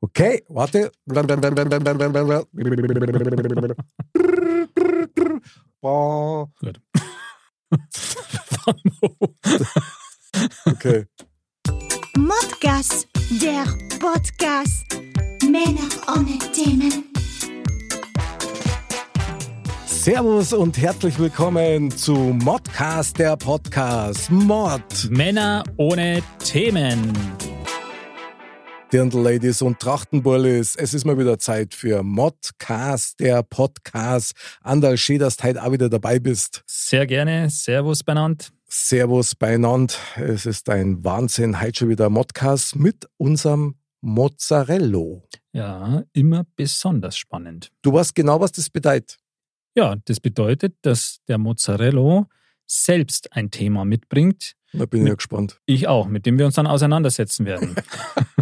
Okay, warte. Gut. Okay. Modcast, der Podcast. Männer ohne Themen. Servus und herzlich willkommen zu Modcast, der Podcast. Mod. Männer ohne Themen. Dirndl-Ladies und Trachtenbullis. Es ist mal wieder Zeit für Modcast, der Podcast. Andal, schön, dass du heute auch wieder dabei bist. Sehr gerne. Servus benannt. Servus beinand. Es ist ein Wahnsinn. Heute schon wieder Modcast mit unserem Mozzarello. Ja, immer besonders spannend. Du weißt genau, was das bedeutet. Ja, das bedeutet, dass der Mozzarello selbst ein Thema mitbringt. Da bin ich Mit- ja gespannt. Ich auch, mit dem wir uns dann auseinandersetzen werden.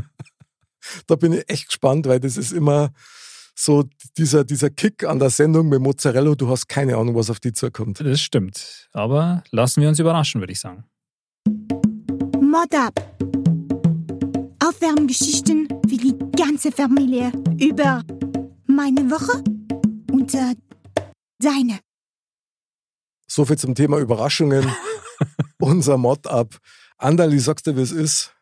Da bin ich echt gespannt, weil das ist immer so dieser, dieser Kick an der Sendung mit Mozzarella. Du hast keine Ahnung, was auf die zukommt. Das stimmt. Aber lassen wir uns überraschen, würde ich sagen. Mod ab. Aufwärmgeschichten für die ganze Familie über meine Woche und äh, deine. So viel zum Thema Überraschungen. Unser Mod-Up. Andali, sagst du, wie es ist?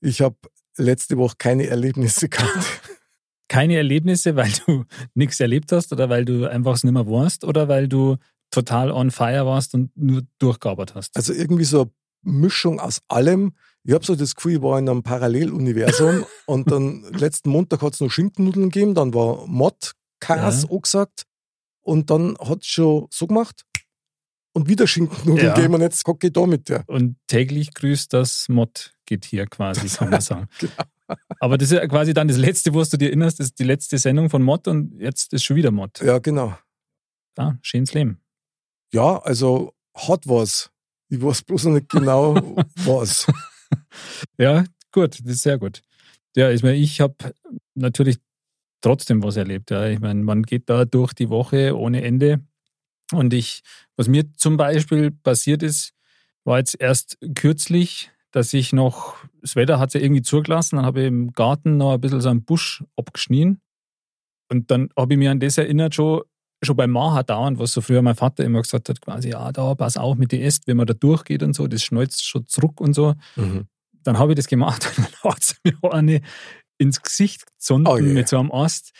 Ich habe letzte Woche keine Erlebnisse gehabt. Keine Erlebnisse, weil du nichts erlebt hast oder weil du einfach es nicht mehr warst oder weil du total on fire warst und nur durchgearbeitet hast. Also irgendwie so eine Mischung aus allem. Ich habe so das Gefühl, ich war in einem Paralleluniversum und dann letzten Montag hat es noch Schinkennudeln gegeben, dann war Mod-Kas Ja. angesagt und dann hat es schon so gemacht und wieder Schinkennudeln Ja. gegeben und jetzt kocke ich da mit der. Und täglich grüßt das Mod-Getier quasi, kann man sagen. Genau. Aber das ist ja quasi dann das Letzte, wo du dir erinnerst, das ist die letzte Sendung von Mod und jetzt ist schon wieder Mod. Ja, genau. Ja, schönes Leben. Ja, also hat was. Ich weiß bloß noch nicht genau, was. Ja, gut, das ist sehr gut. Ja, ich meine, ich habe natürlich trotzdem was erlebt. Ja. Ich meine, man geht da durch die Woche ohne Ende. Und ich, was mir zum Beispiel passiert ist, war jetzt erst kürzlich, dass ich noch, das Wetter hat ja irgendwie zugelassen, dann habe ich im Garten noch ein bisschen so einen Busch abgeschnien. Und dann habe ich mich an das erinnert, schon, schon beim Maha dauernd, was so früher mein Vater immer gesagt hat, quasi, ja, da, pass auf mit den Ästen, wenn man da durchgeht und so, das schneuzt schon zurück und so Mhm. dann habe ich das gemacht und dann hat sie mir eine ins Gesicht gezonden Oh je. mit so einem Ast.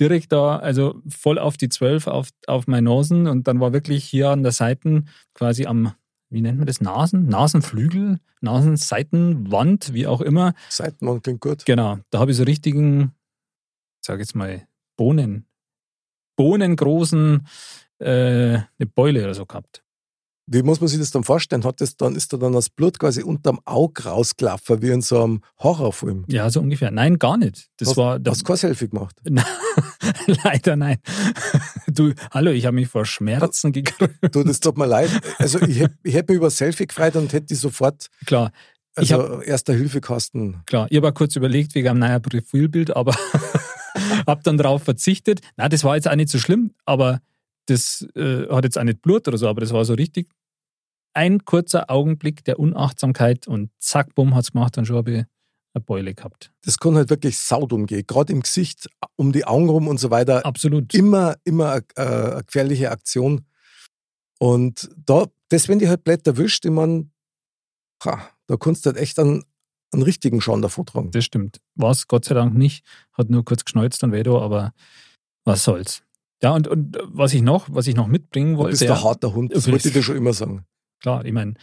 Direkt da, also voll auf die Zwölf, auf, auf meine Nasen und dann war wirklich hier an der Seite quasi am, wie nennt man das, Nasen? Nasenflügel, Nasenseitenwand, wie auch immer. Seitenmann klingt gut. Genau, da habe ich so richtigen, ich sage jetzt mal, Bohnen, bohnengroßen, äh, eine Beule oder so gehabt. Wie muss man sich das dann vorstellen? Hat das dann, ist da dann das Blut quasi unterm Auge rausgelaufen, wie in so einem Horrorfilm? Ja, so ungefähr. Nein, gar nicht. Das hast, war, hast kein Selfie gemacht? Leider nein. Du, hallo, ich habe mich vor Schmerzen gekrümmt. Du, das tut mir leid. Also ich hätte hätt mich über Selfie gefreut und hätte die sofort, Klar, Ich also erster Hilfekasten. klar. Ich habe kurz überlegt wegen einem neuen Profilbild, aber habe dann darauf verzichtet. Na, das war jetzt auch nicht so schlimm, aber das äh, hat jetzt auch nicht Blut oder so, aber das war so richtig ein kurzer Augenblick der Unachtsamkeit und zack, bumm, hat's gemacht und schon habe ich eine Beule gehabt. Das kann halt wirklich saudum gehen. Gerade im Gesicht, um die Augen rum und so weiter. Absolut. Immer, immer eine, äh, eine gefährliche Aktion. Und da, das, wenn die halt blöd erwischt, ich mein, ha, da kannst du halt echt einen, einen richtigen Schaden davor tragen. Das stimmt. War es Gott sei Dank nicht. Hat nur kurz geschneuzt und weh da, aber was soll's. Ja, und, und was ich noch, was ich noch mitbringen Du wollte. bist ein harter Hund, das wollte ich dir schon immer sagen. Klar, ich meine,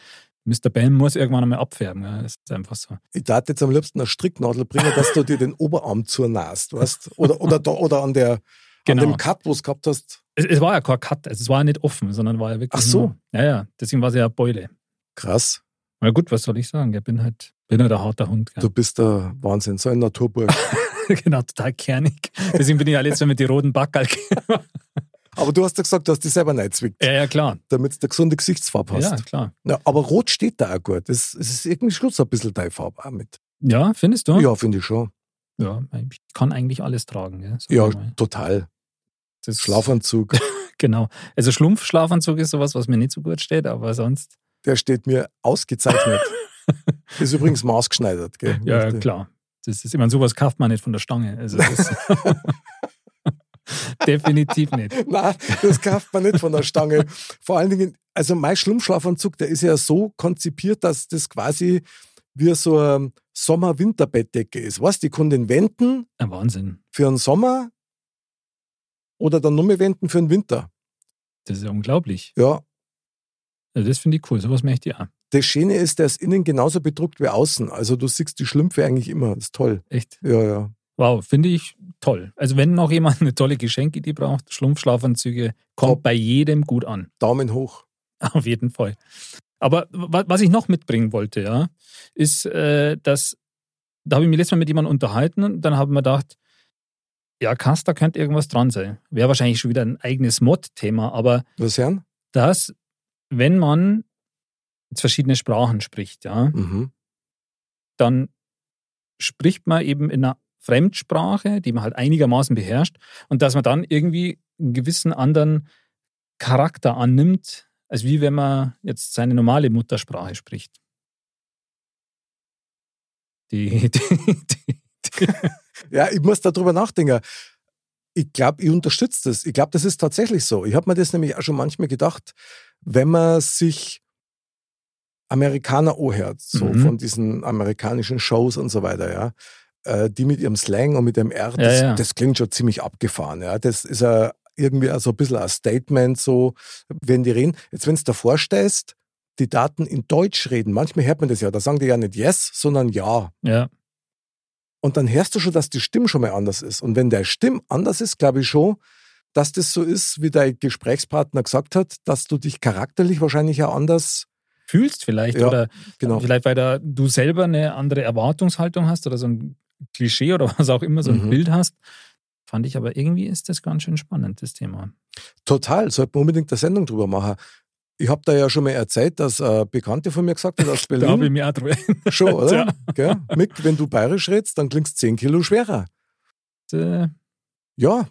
Mr. Bam muss irgendwann einmal abfärben. Ja. Das ist einfach so. Ich darf jetzt am liebsten eine Stricknadel bringen, dass du dir den Oberarm zurnahst, weißt? Oder, oder, da, oder an, der, Genau. an dem Cut, wo du es gehabt hast. Es, es war ja kein Cut, also es war ja nicht offen, sondern war ja wirklich. Ach so. Nur, ja, ja, deswegen war es ja eine Beule. Krass. Na gut, was soll ich sagen? Ich bin halt, bin halt ein harter Hund. Gell? Du bist der Wahnsinn, so ein Naturburg. genau, total kernig. Deswegen bin ich ja letztes Mal mit den roten Backerl. Aber du hast ja gesagt, du hast dich selber neizwickt, ja, ja, klar. damit du eine gesunde Gesichtsfarbe hast. Ja, klar. Ja, aber rot steht da auch gut. Das ist irgendwie Schluss ein bisschen deine Farbe auch mit. Ja, findest du? Ja, finde ich schon. Ja, ich kann eigentlich alles tragen. Gell? Ja, total. Das Schlafanzug, Genau. Also Schlumpfschlafanzug ist sowas, was mir nicht so gut steht, aber sonst. der steht mir ausgezeichnet. ist übrigens maßgeschneidert, gell? Ja, Möchte- klar. Das ist, ich meine, sowas kauft man nicht von der Stange. Also definitiv nicht. Nein, das kauft man nicht von der Stange. Vor allen Dingen, also mein Schlummschlafanzug, der ist ja so konzipiert, dass das quasi wie so eine Sommer-Winterbettdecke ist. Weißt du, die kann den wenden Ein Wahnsinn. für den Sommer oder dann nur mehr wenden für den Winter. Das ist ja unglaublich. Ja, Also das finde ich cool. Sowas möchte ich auch. Das Schöne ist, der ist innen genauso bedruckt wie außen. Also du siehst die Schlümpfe eigentlich immer. Das ist toll. Echt. Ja, ja. Wow, finde ich toll. Also wenn noch jemand eine tolle Geschenkidee braucht, Schlumpfschlafanzüge, kommt Top. bei jedem gut an. Daumen hoch. Auf jeden Fall. Aber wa- was ich noch mitbringen wollte, ja, ist, äh, dass, da habe ich mich letztes Mal mit jemandem unterhalten und dann haben wir gedacht, ja, krass, da könnte irgendwas dran sein. Wäre wahrscheinlich schon wieder ein eigenes Mod-Thema, aber Was hören? dass, wenn man jetzt verschiedene Sprachen spricht, ja, Mhm. dann spricht man eben in einer Fremdsprache, die man halt einigermaßen beherrscht, und dass man dann irgendwie einen gewissen anderen Charakter annimmt, als wie wenn man jetzt seine normale Muttersprache spricht. Die, die, die, die, Ja, ich muss darüber nachdenken. Ich glaube, ich unterstütze das. Ich glaube, das ist tatsächlich so. Ich habe mir das nämlich auch schon manchmal gedacht, wenn man sich Amerikaner anhört, so Mhm. von diesen amerikanischen Shows und so weiter, ja, äh, die mit ihrem Slang und mit dem R, das, Ja, ja. das klingt schon ziemlich abgefahren. Ja. Das ist ja irgendwie so ein bisschen ein Statement, so, wenn die reden. Jetzt, wenn du dir vorstellst, die Daten in Deutsch reden, manchmal hört man das ja, da sagen die ja nicht yes, sondern ja. ja, Und dann hörst du schon, dass die Stimme schon mal anders ist. Und wenn der Stimm anders ist, glaube ich schon, dass das so ist, wie dein Gesprächspartner gesagt hat, dass du dich charakterlich wahrscheinlich auch anders, fühlst vielleicht Ja, oder genau. vielleicht, weil da du selber eine andere Erwartungshaltung hast oder so ein Klischee oder was auch immer, so ein Mhm. Bild hast. Fand ich aber irgendwie ist das ganz schön spannend, das Thema. Total, sollte man unbedingt eine Sendung drüber machen. Ich habe da ja schon mal erzählt, dass äh, Bekannte von mir gesagt hat aus Da habe ich Berlin. mir auch drüber. schon, oder? Ja. Mick, wenn du bayerisch redst, dann klingst 10 Kilo schwerer. Äh, Ja,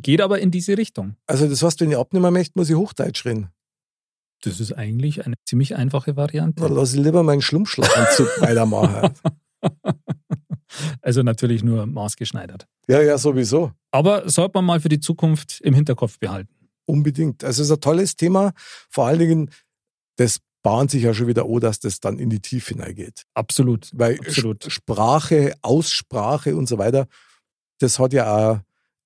Geht aber in diese Richtung. also das heißt, wenn ich abnehmen möchte, muss ich Hochdeutsch reden. Das ist eigentlich eine ziemlich einfache Variante. Dann lasse ich lieber meinen Schlummschlaganzug weitermachen. Also natürlich nur maßgeschneidert. Ja, ja, sowieso. Aber sollte man mal für die Zukunft im Hinterkopf behalten. Unbedingt. Also es ist ein tolles Thema. Vor allen Dingen, das bahnt sich ja schon wieder an, dass das dann in die Tiefe hineingeht. Absolut. Weil Absolut. Sprache, Aussprache und so weiter, das hat ja auch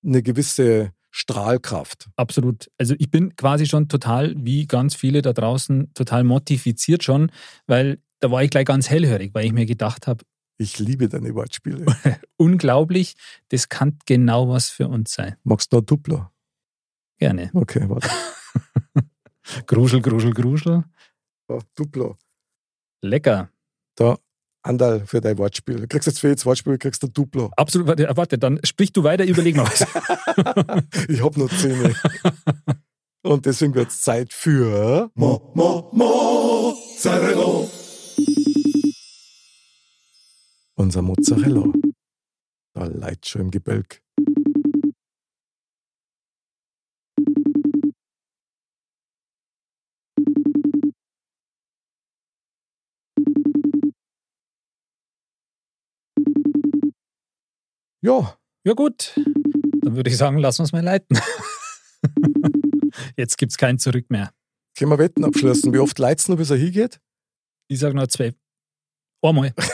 eine gewisse Strahlkraft. Absolut. Also ich bin quasi schon total, wie ganz viele da draußen, total motiviziert schon, weil da war ich gleich ganz hellhörig, weil ich mir gedacht habe, Ich liebe deine Wortspiele. unglaublich, das kann genau was für uns sein. Magst du noch Duplo? Gerne. Okay, warte. Gruschel, gruschel, gruschel. Ja, Duplo. Lecker. Da, Andal für dein Wortspiel. Du kriegst jetzt für jedes Wortspiel kriegst du Duplo. Absolut. Warte, warte, dann sprich du weiter, überleg mal was. ich hab noch Zähne. Und deswegen wird es Zeit für Mo, Mo, Mozzarella. Unser Mozzarella. Da leidet schon im Gebälk. Ja, Ja gut, dann würde ich sagen, lass uns mal leiten. Jetzt gibt es kein Zurück mehr. können wir Wetten abschließen. Wie oft leidest du bis er hingeht? Ich sage noch zwei. Einmal.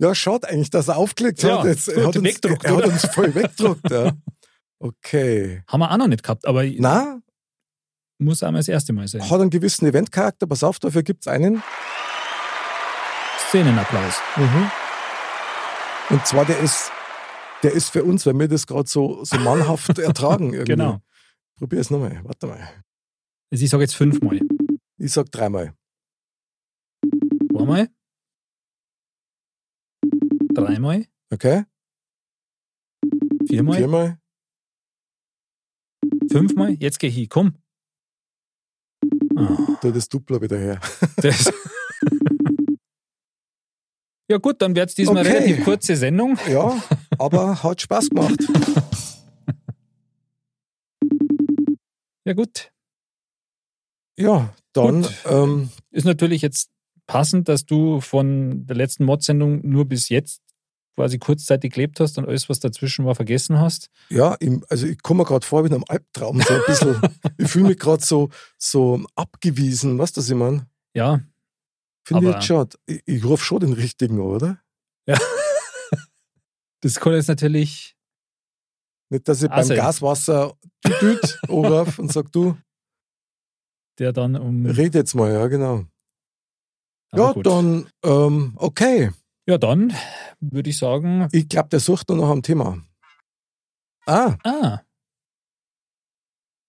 Ja, schaut eigentlich, dass er aufgelegt Ja, hat. Jetzt, er, gut, hat uns, er hat uns voll weggedruckt. Ja. Okay. Haben wir auch noch nicht gehabt, aber Na, muss einmal das erste Mal sein. hat einen gewissen Eventcharakter. Pass auf, dafür gibt es einen. Szenenapplaus. Mhm. Und zwar, der ist, der ist für uns, weil wir das gerade so, so mannhaft ertragen. Irgendwie. Genau. Probier es nochmal. Warte mal. Also ich sage jetzt fünfmal. Ich sag dreimal. Zweimal. Dreimal. Okay? Viermal. Viermal. Fünfmal. Jetzt geh ich. Komm. Ah, Da das Duplo wieder her. das. ja gut, dann wird es diesmal Okay. relativ kurze Sendung. Ja, aber hat Spaß gemacht. Ja gut. Ja, dann, Gut. ähm, Ist natürlich jetzt passend, dass du von der letzten Mod-Sendung nur bis jetzt quasi kurzzeitig gelebt hast und alles, was dazwischen war, vergessen hast? Ja, also ich komme mir gerade vor wie in einem Albtraum. So ein bisschen, ich fühle mich gerade so, so abgewiesen. Weißt du, was ich meine? Ja. Finde ich jetzt schon. Ich, ich rufe schon den richtigen, oder? Ja. Das kann jetzt natürlich. Nicht, dass ich beim Also- Gaswasser düdüt anrufe und sag, du, Der dann um. red jetzt mal, ja, genau. Ja, gut. dann, ähm, okay. Ja, dann würde ich sagen. Ich glaube, der sucht nur noch am Thema. Ah, Ah,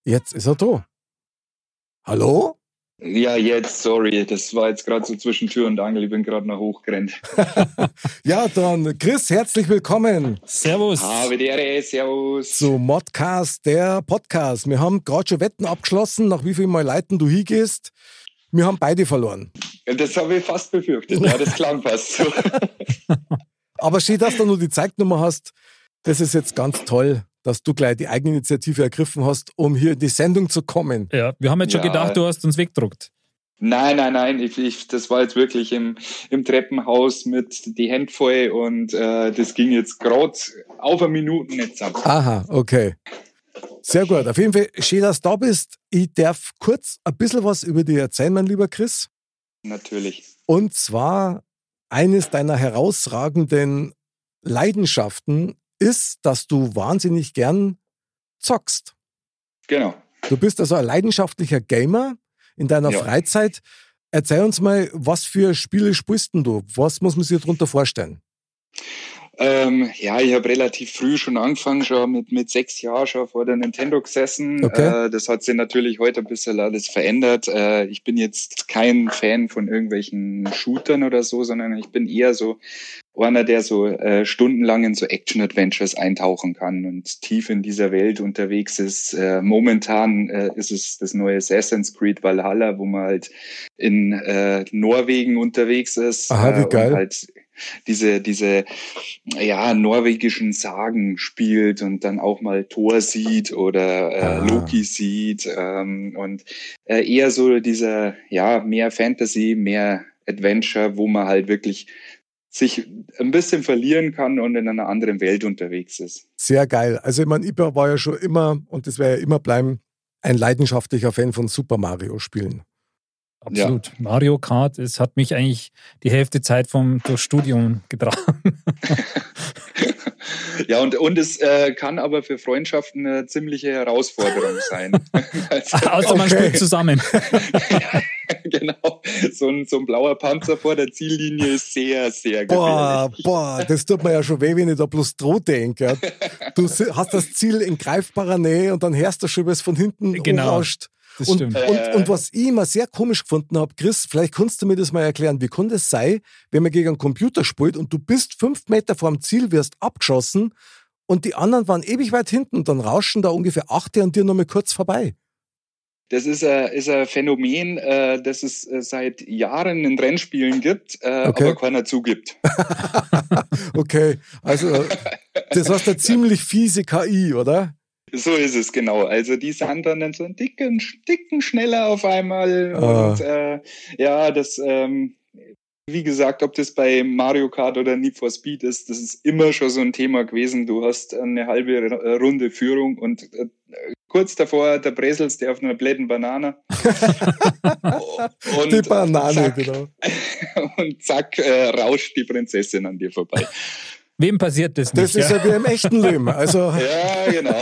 jetzt ist er da. Hallo? Ja, jetzt, sorry, das war jetzt gerade so zwischen Tür und Angel, ich bin gerade noch hochgerannt. Ja, dann Chris, herzlich willkommen Servus. Habe die Ehre, servus. zu Modcast, der Podcast. Wir haben gerade schon Wetten abgeschlossen, nach wie viel Mal Leuten du hingehst. Wir haben beide verloren. Das habe ich fast befürchtet, ja, das klang fast so. Aber schön, dass du nur die Zeignummer hast. Das ist jetzt ganz toll, dass du gleich die Eigeninitiative ergriffen hast, um hier in die Sendung zu kommen. Ja, wir haben jetzt schon Ja. gedacht, du hast uns weggedruckt. Nein, nein, nein, ich, ich, das war jetzt wirklich im, im Treppenhaus mit die Hände voll und äh, das ging jetzt gerade auf eine Minute nicht zusammen. Aha, okay. Sehr gut. Auf jeden Fall schön, dass du da bist. Ich darf kurz ein bisschen was über dich erzählen, mein lieber Chris. Natürlich. Und zwar eines deiner herausragenden Leidenschaften ist, dass du wahnsinnig gern zockst. Genau. Du bist also ein leidenschaftlicher Gamer in deiner Ja. Freizeit. Erzähl uns mal, was für Spiele spielst denn du? Was muss man sich darunter vorstellen? Ähm, ja, ich habe relativ früh schon angefangen, schon mit, mit sechs Jahren schon vor der Nintendo gesessen. Okay. Äh, das hat sich natürlich heute ein bisschen alles verändert. Äh, ich bin jetzt kein Fan von irgendwelchen Shootern oder so, sondern ich bin eher so einer, der so äh, stundenlang in so Action-Adventures eintauchen kann und tief in dieser Welt unterwegs ist. Äh, momentan äh, ist es das neue Assassin's Creed Valhalla, wo man halt in äh, Norwegen unterwegs ist. Aha, wie äh, geil. Und halt diese, diese ja, norwegischen Sagen spielt und dann auch mal Thor sieht oder äh, Ah. Loki sieht ähm, und äh, eher so dieser, ja, mehr Fantasy, mehr Adventure, wo man halt wirklich sich ein bisschen verlieren kann und in einer anderen Welt unterwegs ist. Sehr geil. Also ich meine, ich war ja schon immer, und das werde ja immer bleiben, ein leidenschaftlicher Fan von Super Mario Spielen. Absolut. Mario Kart, es hat mich eigentlich die Hälfte Zeit vom durchs Studium getragen. ja, und, und es äh, kann aber für Freundschaften eine ziemliche Herausforderung sein. also, Außer man Okay. spielt zusammen. genau, so ein, so ein blauer Panzer vor der Ziellinie ist sehr, sehr Boah, gefährlich. boah, das tut mir ja schon weh, wenn ich da bloß droh denke. Du hast das Ziel in greifbarer Nähe und dann hörst du schon, wie es von hinten Genau. rauscht. Das Und, stimmt. und, Äh. und was ich immer sehr komisch gefunden habe, Chris, vielleicht kannst du mir das mal erklären, wie kann das sein, wenn man gegen einen Computer spielt und du bist fünf Meter vorm Ziel, wirst abgeschossen und die anderen waren ewig weit hinten und dann rauschen da ungefähr acht an dir noch mal kurz vorbei. Das ist ein, ist ein Phänomen, äh, das es äh, seit Jahren in Rennspielen gibt, äh, Okay. aber keiner zugibt. Okay, also das heißt eine ziemlich fiese KI, oder? So ist es, genau. Also die sind dann so einen dicken, dicken schneller auf einmal. Ah. Und äh, ja, das, ähm, wie gesagt, ob das bei Mario Kart oder Need for Speed ist, das ist immer schon so ein Thema gewesen. Du hast eine halbe R- Runde Führung und äh, kurz davor, da bräselst du auf einer bläden Banane. und, Die Banane, zack, genau. Und zack, äh, rauscht die Prinzessin an dir vorbei. Wem passiert das nicht? Das ist ja? ja wie im echten Leben. Also Ja, genau.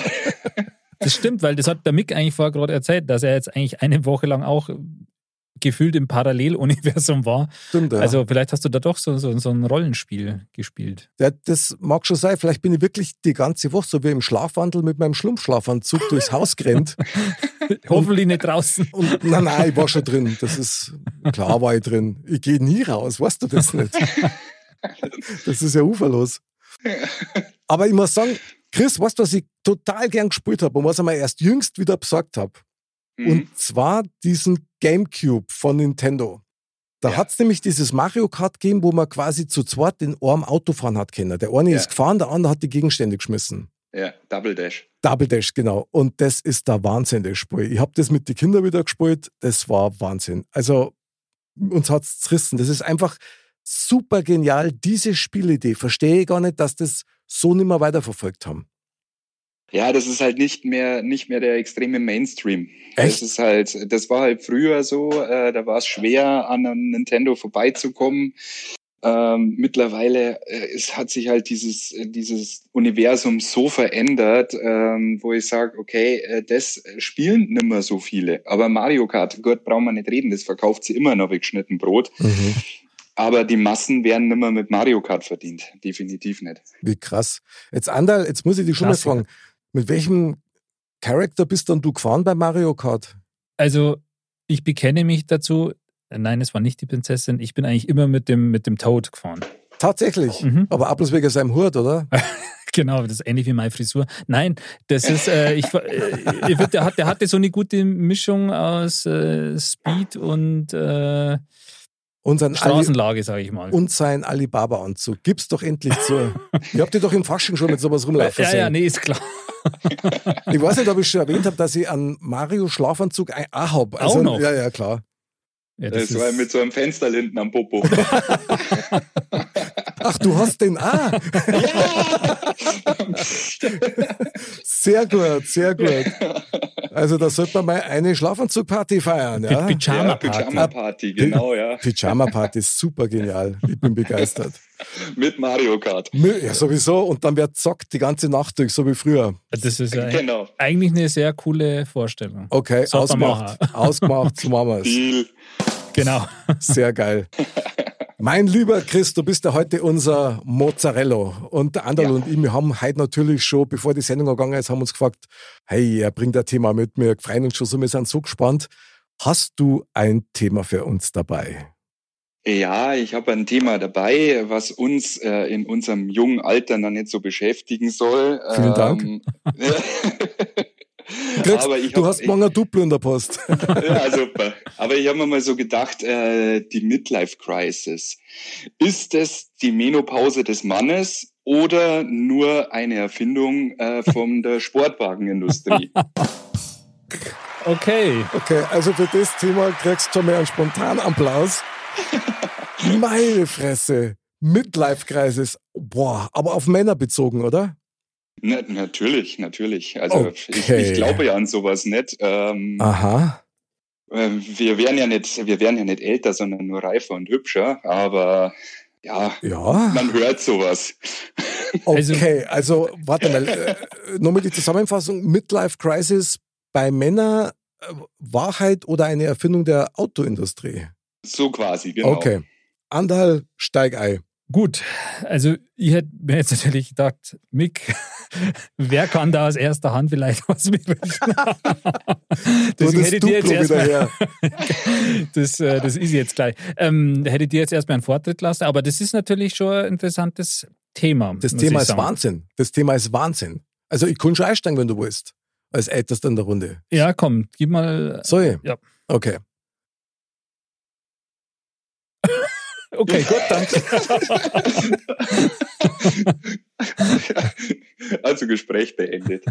Das stimmt, weil das hat der Mick eigentlich vorher gerade erzählt, dass er jetzt eigentlich eine Woche lang auch gefühlt im Paralleluniversum war. stimmt, ja. Also vielleicht hast du da doch so, so, so ein Rollenspiel gespielt. Ja, das mag schon sein. Vielleicht bin ich wirklich die ganze Woche so wie im Schlafwandel mit meinem Schlumpfschlafanzug durchs Haus gerannt. Hoffentlich nicht draußen. Und nein, nein, ich war schon drin. Das ist klar, war ich drin. Ich gehe nie raus, weißt du das nicht? Das ist ja uferlos. Aber ich muss sagen, Chris, weißt du, was ich total gern gespielt habe und was ich mir erst jüngst wieder besorgt habe? Mhm. Und zwar diesen GameCube von Nintendo. Da Ja. hat's nämlich dieses Mario Kart gegeben, wo man quasi zu zweit in einem Auto fahren hat können. Der eine Ja. ist gefahren, der andere hat die Gegenstände geschmissen. Ja, Double Dash. Double Dash, genau. Und das ist der Wahnsinn, das Spiel. Ich habe das mit den Kindern wieder gespielt. Das war Wahnsinn. Also, uns hat's zerrissen. Das ist einfach super genial. Diese Spielidee verstehe ich gar nicht, dass das so nicht mehr weiterverfolgt haben. Ja, das ist halt nicht mehr nicht mehr der extreme Mainstream. Echt? Das ist halt, das war halt früher so. Äh, da war es schwer, an einem Nintendo vorbeizukommen. Ähm, mittlerweile äh, es hat sich halt dieses dieses Universum so verändert, ähm, wo ich sage, okay, äh, das spielen nimmer so viele. Aber Mario Kart, Gott, brauchen wir nicht reden, das verkauft sie immer noch wie geschnitten Brot. Mhm. Aber die Massen werden nimmer mit Mario Kart verdient, definitiv nicht. Wie krass. Jetzt Andal, jetzt muss ich dich schon mal fragen, mit welchem Charakter bist dann du gefahren bei Mario Kart? Also, ich bekenne mich dazu. Nein, es war nicht die Prinzessin. Ich bin eigentlich immer mit dem, mit dem Toad gefahren. Tatsächlich. Mhm. Aber ab bloß wegen seinem Hut, oder? Genau, das ist ähnlich wie meine Frisur. Nein, das ist, äh, ich, äh, der hatte so eine gute Mischung aus äh, Speed und äh, Und sein, Straßenlage, sage ich mal. und sein Alibaba-Anzug. Gib's doch endlich zu. Ihr habt ihr doch im Fasching schon mit sowas rumlaufen ja, sehen. ja, nee, ist klar. Ich weiß nicht, ob ich schon erwähnt habe, dass ich einen Mario-Schlafanzug ein- auch habe. Also, Auch noch? Ja, ja, klar. Ja, Das, das war mit so einem Fensterlinden am Popo. Ach, du hast den auch. Sehr gut, sehr gut. Also da sollte man mal eine Schlafanzugparty feiern. Ja? Ja, Pyjama-Party. Pyjama-Party, genau, ja. Pyjama-Party ist super genial. Ich bin begeistert. Mit Mario Kart. Ja, sowieso. Und dann wird zockt die ganze Nacht durch, so wie früher. das ist ja Genau. eigentlich eine sehr coole Vorstellung. Okay, ausgemacht. Ausgemacht, so machen wir's. Deal. Genau. Sehr geil. Mein lieber Chris, du bist ja heute unser Mozzarella. Und der Anderl Ja. und ich, wir haben heute natürlich schon, bevor die Sendung gegangen ist, haben uns gefragt, hey, er bringt ein Thema mit, wir freuen uns schon so, wir sind so gespannt. Hast du ein Thema für uns dabei? Ja, ich habe ein Thema dabei, was uns äh, in unserem jungen Alter noch nicht so beschäftigen soll. Vielen Dank. Kriegst, Aber ich du hab- hast morgen ein Duplo in der Post. ja, super. Aber ich habe mir mal so gedacht, äh, die Midlife Crisis. Ist es die Menopause des Mannes oder nur eine Erfindung äh, von der Sportwagenindustrie? Okay. Okay, also für das Thema kriegst du schon mal einen spontanen Applaus. Meine Fresse. Midlife-Crisis. Boah, aber auf Männer bezogen, oder? Na, natürlich, natürlich. Also ich, Okay. ich glaube ja an sowas nicht. Ähm, Aha. äh, wir werden ja nicht, wir werden ja nicht älter, sondern nur reifer und hübscher. Aber ja, Ja. man hört sowas. Also- Okay, also, warte mal. Äh, Nochmal die Zusammenfassung. Midlife Crisis bei Männern, äh, Wahrheit oder eine Erfindung der Autoindustrie? So quasi, genau. Okay. Andal, steig ein. Gut, also ich hätte mir jetzt natürlich gedacht, Mick, wer kann da aus erster Hand vielleicht was mitbringen? Deswegen das hätte ich dir jetzt erstmal, das, äh, das ist jetzt gleich, ähm, hätte ich dir jetzt erstmal einen Vortritt lassen, aber das ist natürlich schon ein interessantes Thema. Das Thema ist sagen. Wahnsinn. Das Thema ist Wahnsinn. Also, ich kann schon einsteigen, wenn du willst. Als Ältester in der Runde. Ja, komm, gib mal. Ich? Ja. Okay. Okay, gut, dann. also Gespräch beendet.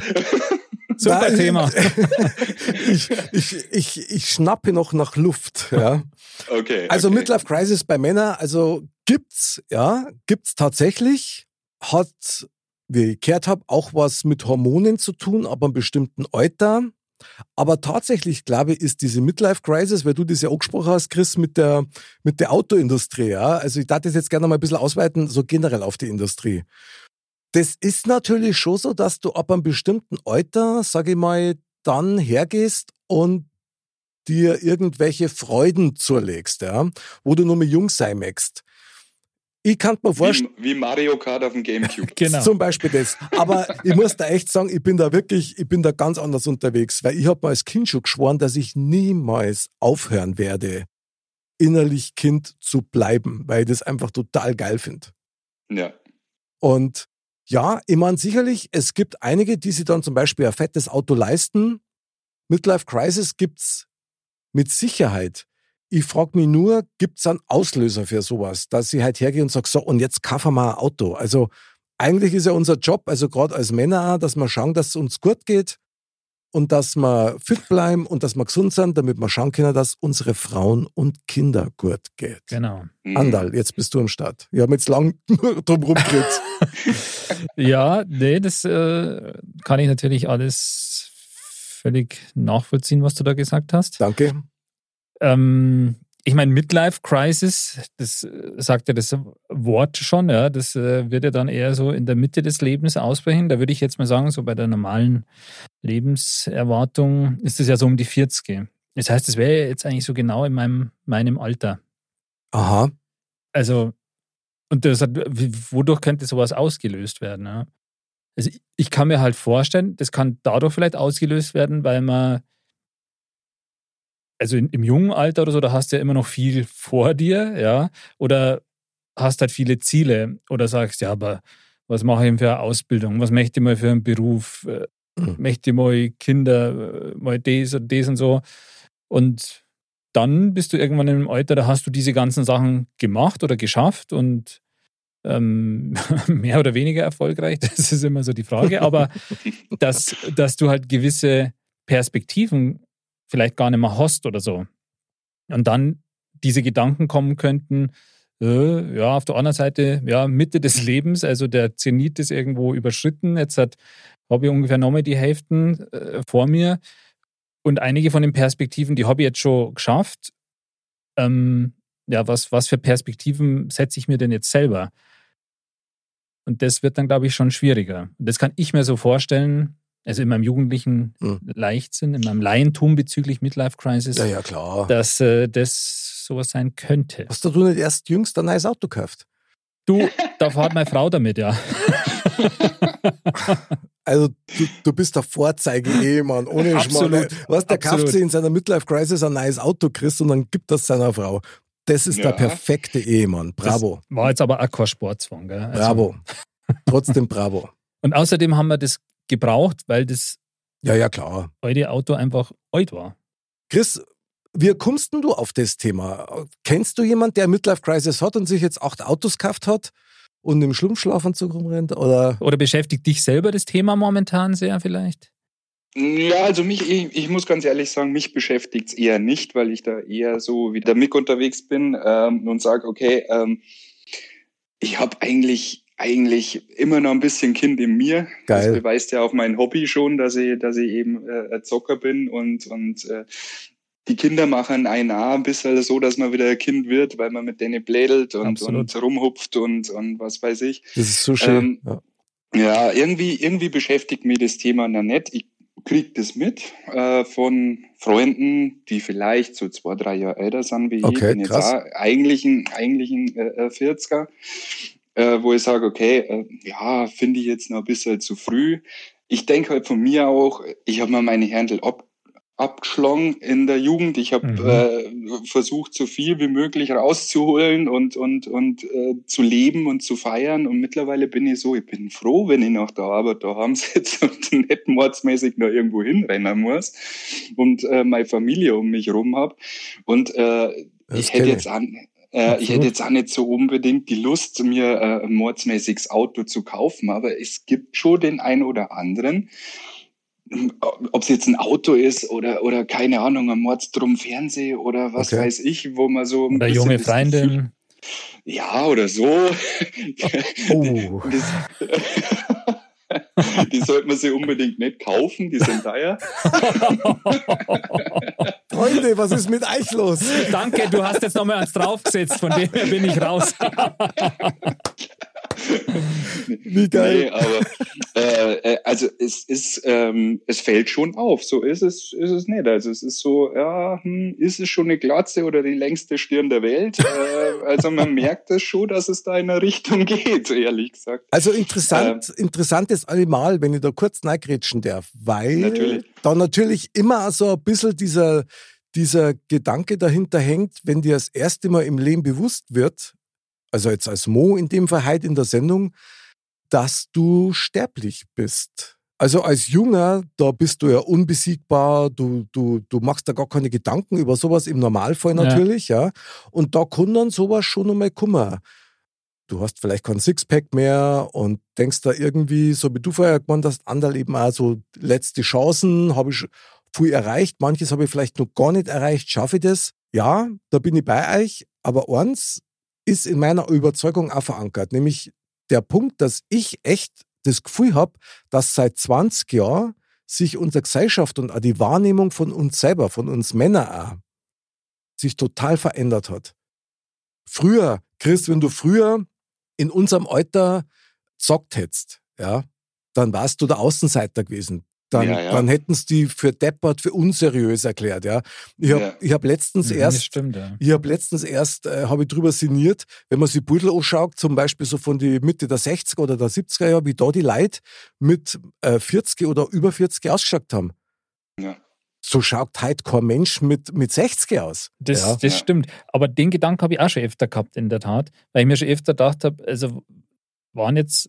Super Nein, Thema. ich, ich, ich, ich schnappe noch nach Luft. Ja. Okay. Also okay. Midlife Crisis bei Männern, also gibt's, ja, gibt's tatsächlich, hat, wie ich gehört habe, auch was mit Hormonen zu tun, aber einem bestimmten Alter. Aber tatsächlich, glaube ich, ist diese Midlife Crisis, weil du das ja angesprochen hast, Chris, mit der, mit der Autoindustrie, ja. Also ich darf das jetzt gerne mal ein bisschen ausweiten, so generell auf die Industrie. Das ist natürlich schon so, dass du ab einem bestimmten Alter, sage ich mal, dann hergehst und dir irgendwelche Freuden zulegst, ja, wo du nur mehr jung sein möchtest. Ich kann mir vorstellen, wie, wie Mario Kart auf dem Gamecube. Genau. zum Beispiel das. Aber ich muss da echt sagen, ich bin da wirklich, ich bin da ganz anders unterwegs, weil ich habe mir als Kind schon geschworen, dass ich niemals aufhören werde, innerlich Kind zu bleiben, weil ich das einfach total geil finde. Ja. Und ja, ich meine sicherlich, es gibt einige, die sich dann zum Beispiel ein fettes Auto leisten. Midlife Crisis gibt's mit Sicherheit. Ich frage mich nur, gibt's einen Auslöser für sowas, dass ich halt hergehe und sage, so, und jetzt kaufen wir ein Auto. Also eigentlich ist ja unser Job, also gerade als Männer, auch, dass wir schauen, dass es uns gut geht. und dass wir fit bleiben und dass wir gesund sind, damit wir schauen können, dass unsere Frauen und Kinder gut geht. Genau. Mhm. Andal, jetzt bist du am Start. Wir haben jetzt lang drum rumgeredet. Ja, nee, das äh, kann ich natürlich alles völlig nachvollziehen, was du da gesagt hast. Danke. Ähm, ich meine, Midlife Crisis, das äh, sagt ja das Wort schon, ja, das äh, wird ja dann eher so in der Mitte des Lebens ausbrechen. Da würde ich jetzt mal sagen, so bei der normalen Lebenserwartung ist es ja so um die 40. Das heißt, es wäre jetzt eigentlich so genau in meinem, meinem Alter. Aha. Also, und das hat, wodurch könnte sowas ausgelöst werden? Ja? Also, ich kann mir halt vorstellen, das kann dadurch vielleicht ausgelöst werden, weil man, also in, im jungen Alter oder so, da hast du ja immer noch viel vor dir, ja, oder hast halt viele Ziele oder sagst, ja, aber was mache ich denn für eine Ausbildung? Was möchte ich mal für einen Beruf? Äh, Mhm. Möchte ich mal Kinder, äh, mal das und das und so. Und dann bist du irgendwann in einem Alter, da hast du diese ganzen Sachen gemacht oder geschafft und ähm, mehr oder weniger erfolgreich, das ist immer so die Frage, aber dass, dass du halt gewisse Perspektiven vielleicht gar nicht mehr hast oder so. Und dann diese Gedanken kommen könnten, äh, ja, auf der anderen Seite, ja, Mitte des Lebens, also der Zenit ist irgendwo überschritten, jetzt hat, habe ich ungefähr nochmal die Hälften äh, vor mir und einige von den Perspektiven, die habe ich jetzt schon geschafft. Ähm, ja, was, was für Perspektiven setze ich mir denn jetzt selber? Und das wird dann, glaube ich, schon schwieriger. Das kann ich mir so vorstellen, also in meinem jugendlichen Hm. Leichtsinn, in meinem Laientum bezüglich Midlife Crisis, Ja, ja, klar. dass äh, das sowas sein könnte. Hast du nicht erst jüngst ein neues Auto gekauft? Du, da fahrt meine Frau damit, ja. Also du, du bist der Vorzeige-Ehemann, ohne Absolut. Schmarrn. Was, der kauft sich in seiner Midlife-Crisis ein neues Auto, Chris, und dann gibt das seiner Frau. Das ist der Ja. perfekte Ehemann. Bravo. Das war jetzt aber auch kein Sportzwang, gell? Also- Bravo. Trotzdem bravo. Und außerdem haben wir das gebraucht, weil das Ja, ja, klar. alte Auto einfach alt war. Chris, wie kommst denn du auf das Thema? Kennst du jemanden, der Midlife-Crisis hat und sich jetzt acht Autos gekauft hat und im Schlummschlafanzug rumrennt? Oder? Oder beschäftigt dich selber das Thema momentan sehr vielleicht? Ja, also mich, ich, ich muss ganz ehrlich sagen, mich beschäftigt's eher nicht, weil ich da eher so wie der Mick unterwegs bin ähm, und sage, okay, ähm, ich habe eigentlich eigentlich immer noch ein bisschen Kind in mir. Geil. Das beweist ja auch mein Hobby schon, dass ich, dass ich eben äh, Zocker bin und, und äh, die Kinder machen ein A ein bisschen so, dass man wieder ein Kind wird, weil man mit denen blädelt und, Absolut. und rumhupft und, und was weiß ich. Das ist so schön. Ähm, ja. Ja, irgendwie, irgendwie beschäftigt mich das Thema noch nicht. Ich krieg das mit äh, von Freunden, die vielleicht so zwei, drei Jahre älter sind wie ich. Okay, Ich bin jetzt krass. auch eigentlich ein, eigentlich ein äh, äh, 40er, äh, wo ich sage, okay, äh, ja, finde ich jetzt noch ein bisschen zu früh. Ich denke halt von mir auch, ich habe mal meine Handel ab, abgeschlagen in der Jugend. Ich habe Mhm. äh, versucht, so viel wie möglich rauszuholen und, und, und äh, zu leben und zu feiern. Und mittlerweile bin ich so, ich bin froh, wenn ich noch da aber da haben sitze und nicht mordsmäßig noch irgendwo hinrennen muss und äh, meine Familie um mich rum habe. Und äh, Das ich hätte jetzt an, äh, ich hätte jetzt auch nicht so unbedingt die Lust, mir äh, ein mordsmäßiges Auto zu kaufen, aber es gibt schon den ein oder anderen, ob es jetzt ein Auto ist oder, oder keine Ahnung, ein Mordstrom Fernseh oder was Okay. weiß ich, wo man so ein Oder bisschen junge Freundin. Ja, oder so. Oh. Das, die sollte man sich unbedingt nicht kaufen, die sind teuer. Freunde, was ist mit euch los? Danke, du hast jetzt nochmal eins draufgesetzt, von dem her bin ich raus. Wie geil. Nee, aber äh, äh, also es ist, ähm, es fällt schon auf. So ist es, ist es nicht. Also es ist so, ja, hm, ist es schon eine Glatze oder die längste Stirn der Welt? äh, also man merkt es schon, dass es da in eine Richtung geht, ehrlich gesagt. Also interessant, interessant ist allemal, wenn ich da kurz reingrätschen darf, weil Natürlich. da natürlich immer so ein bisschen dieser, dieser Gedanke dahinter hängt, wenn dir das erste Mal im Leben bewusst wird, also jetzt als Mo in dem Fall heute in der Sendung, dass du sterblich bist. Also als Junger, da bist du ja unbesiegbar, du, du, du machst da gar keine Gedanken über sowas im Normalfall Ja. natürlich, ja. Und da kann dann sowas schon einmal kommen. du hast vielleicht kein Sixpack mehr und denkst da irgendwie, so wie du vorher gemeint hast, anderl eben auch so letzte Chancen, habe ich viel erreicht, manches habe ich vielleicht noch gar nicht erreicht, schaffe ich das? Ja, da bin ich bei euch, aber eins ist in meiner Überzeugung auch verankert, nämlich der Punkt, dass ich echt das Gefühl habe, dass seit 20 Jahren sich unsere Gesellschaft und auch die Wahrnehmung von uns selber, von uns Männern auch, sich total verändert hat. Früher, Chris, wenn du früher in unserem Alter zockt hättest, ja, dann warst du der Außenseiter gewesen. Dann, Ja, ja. dann hätten sie die für deppert, für unseriös erklärt, ja. Ich habe Ja. ich hab letztens Mhm, erst stimmt, ja. ich habe letztens erst, äh, habe ich drüber sinniert, wenn man sich Pudel anschaut, zum Beispiel so von die Mitte der 60er oder der 70er Jahre, wie da die Leute mit äh, 40 oder über 40 ausgeschaut haben. Ja. So schaut heute kein Mensch mit, mit 60 aus. Das, ja. das Ja. stimmt. Aber den Gedanken habe ich auch schon öfter gehabt, in der Tat. Weil ich mir schon öfter gedacht habe, also waren jetzt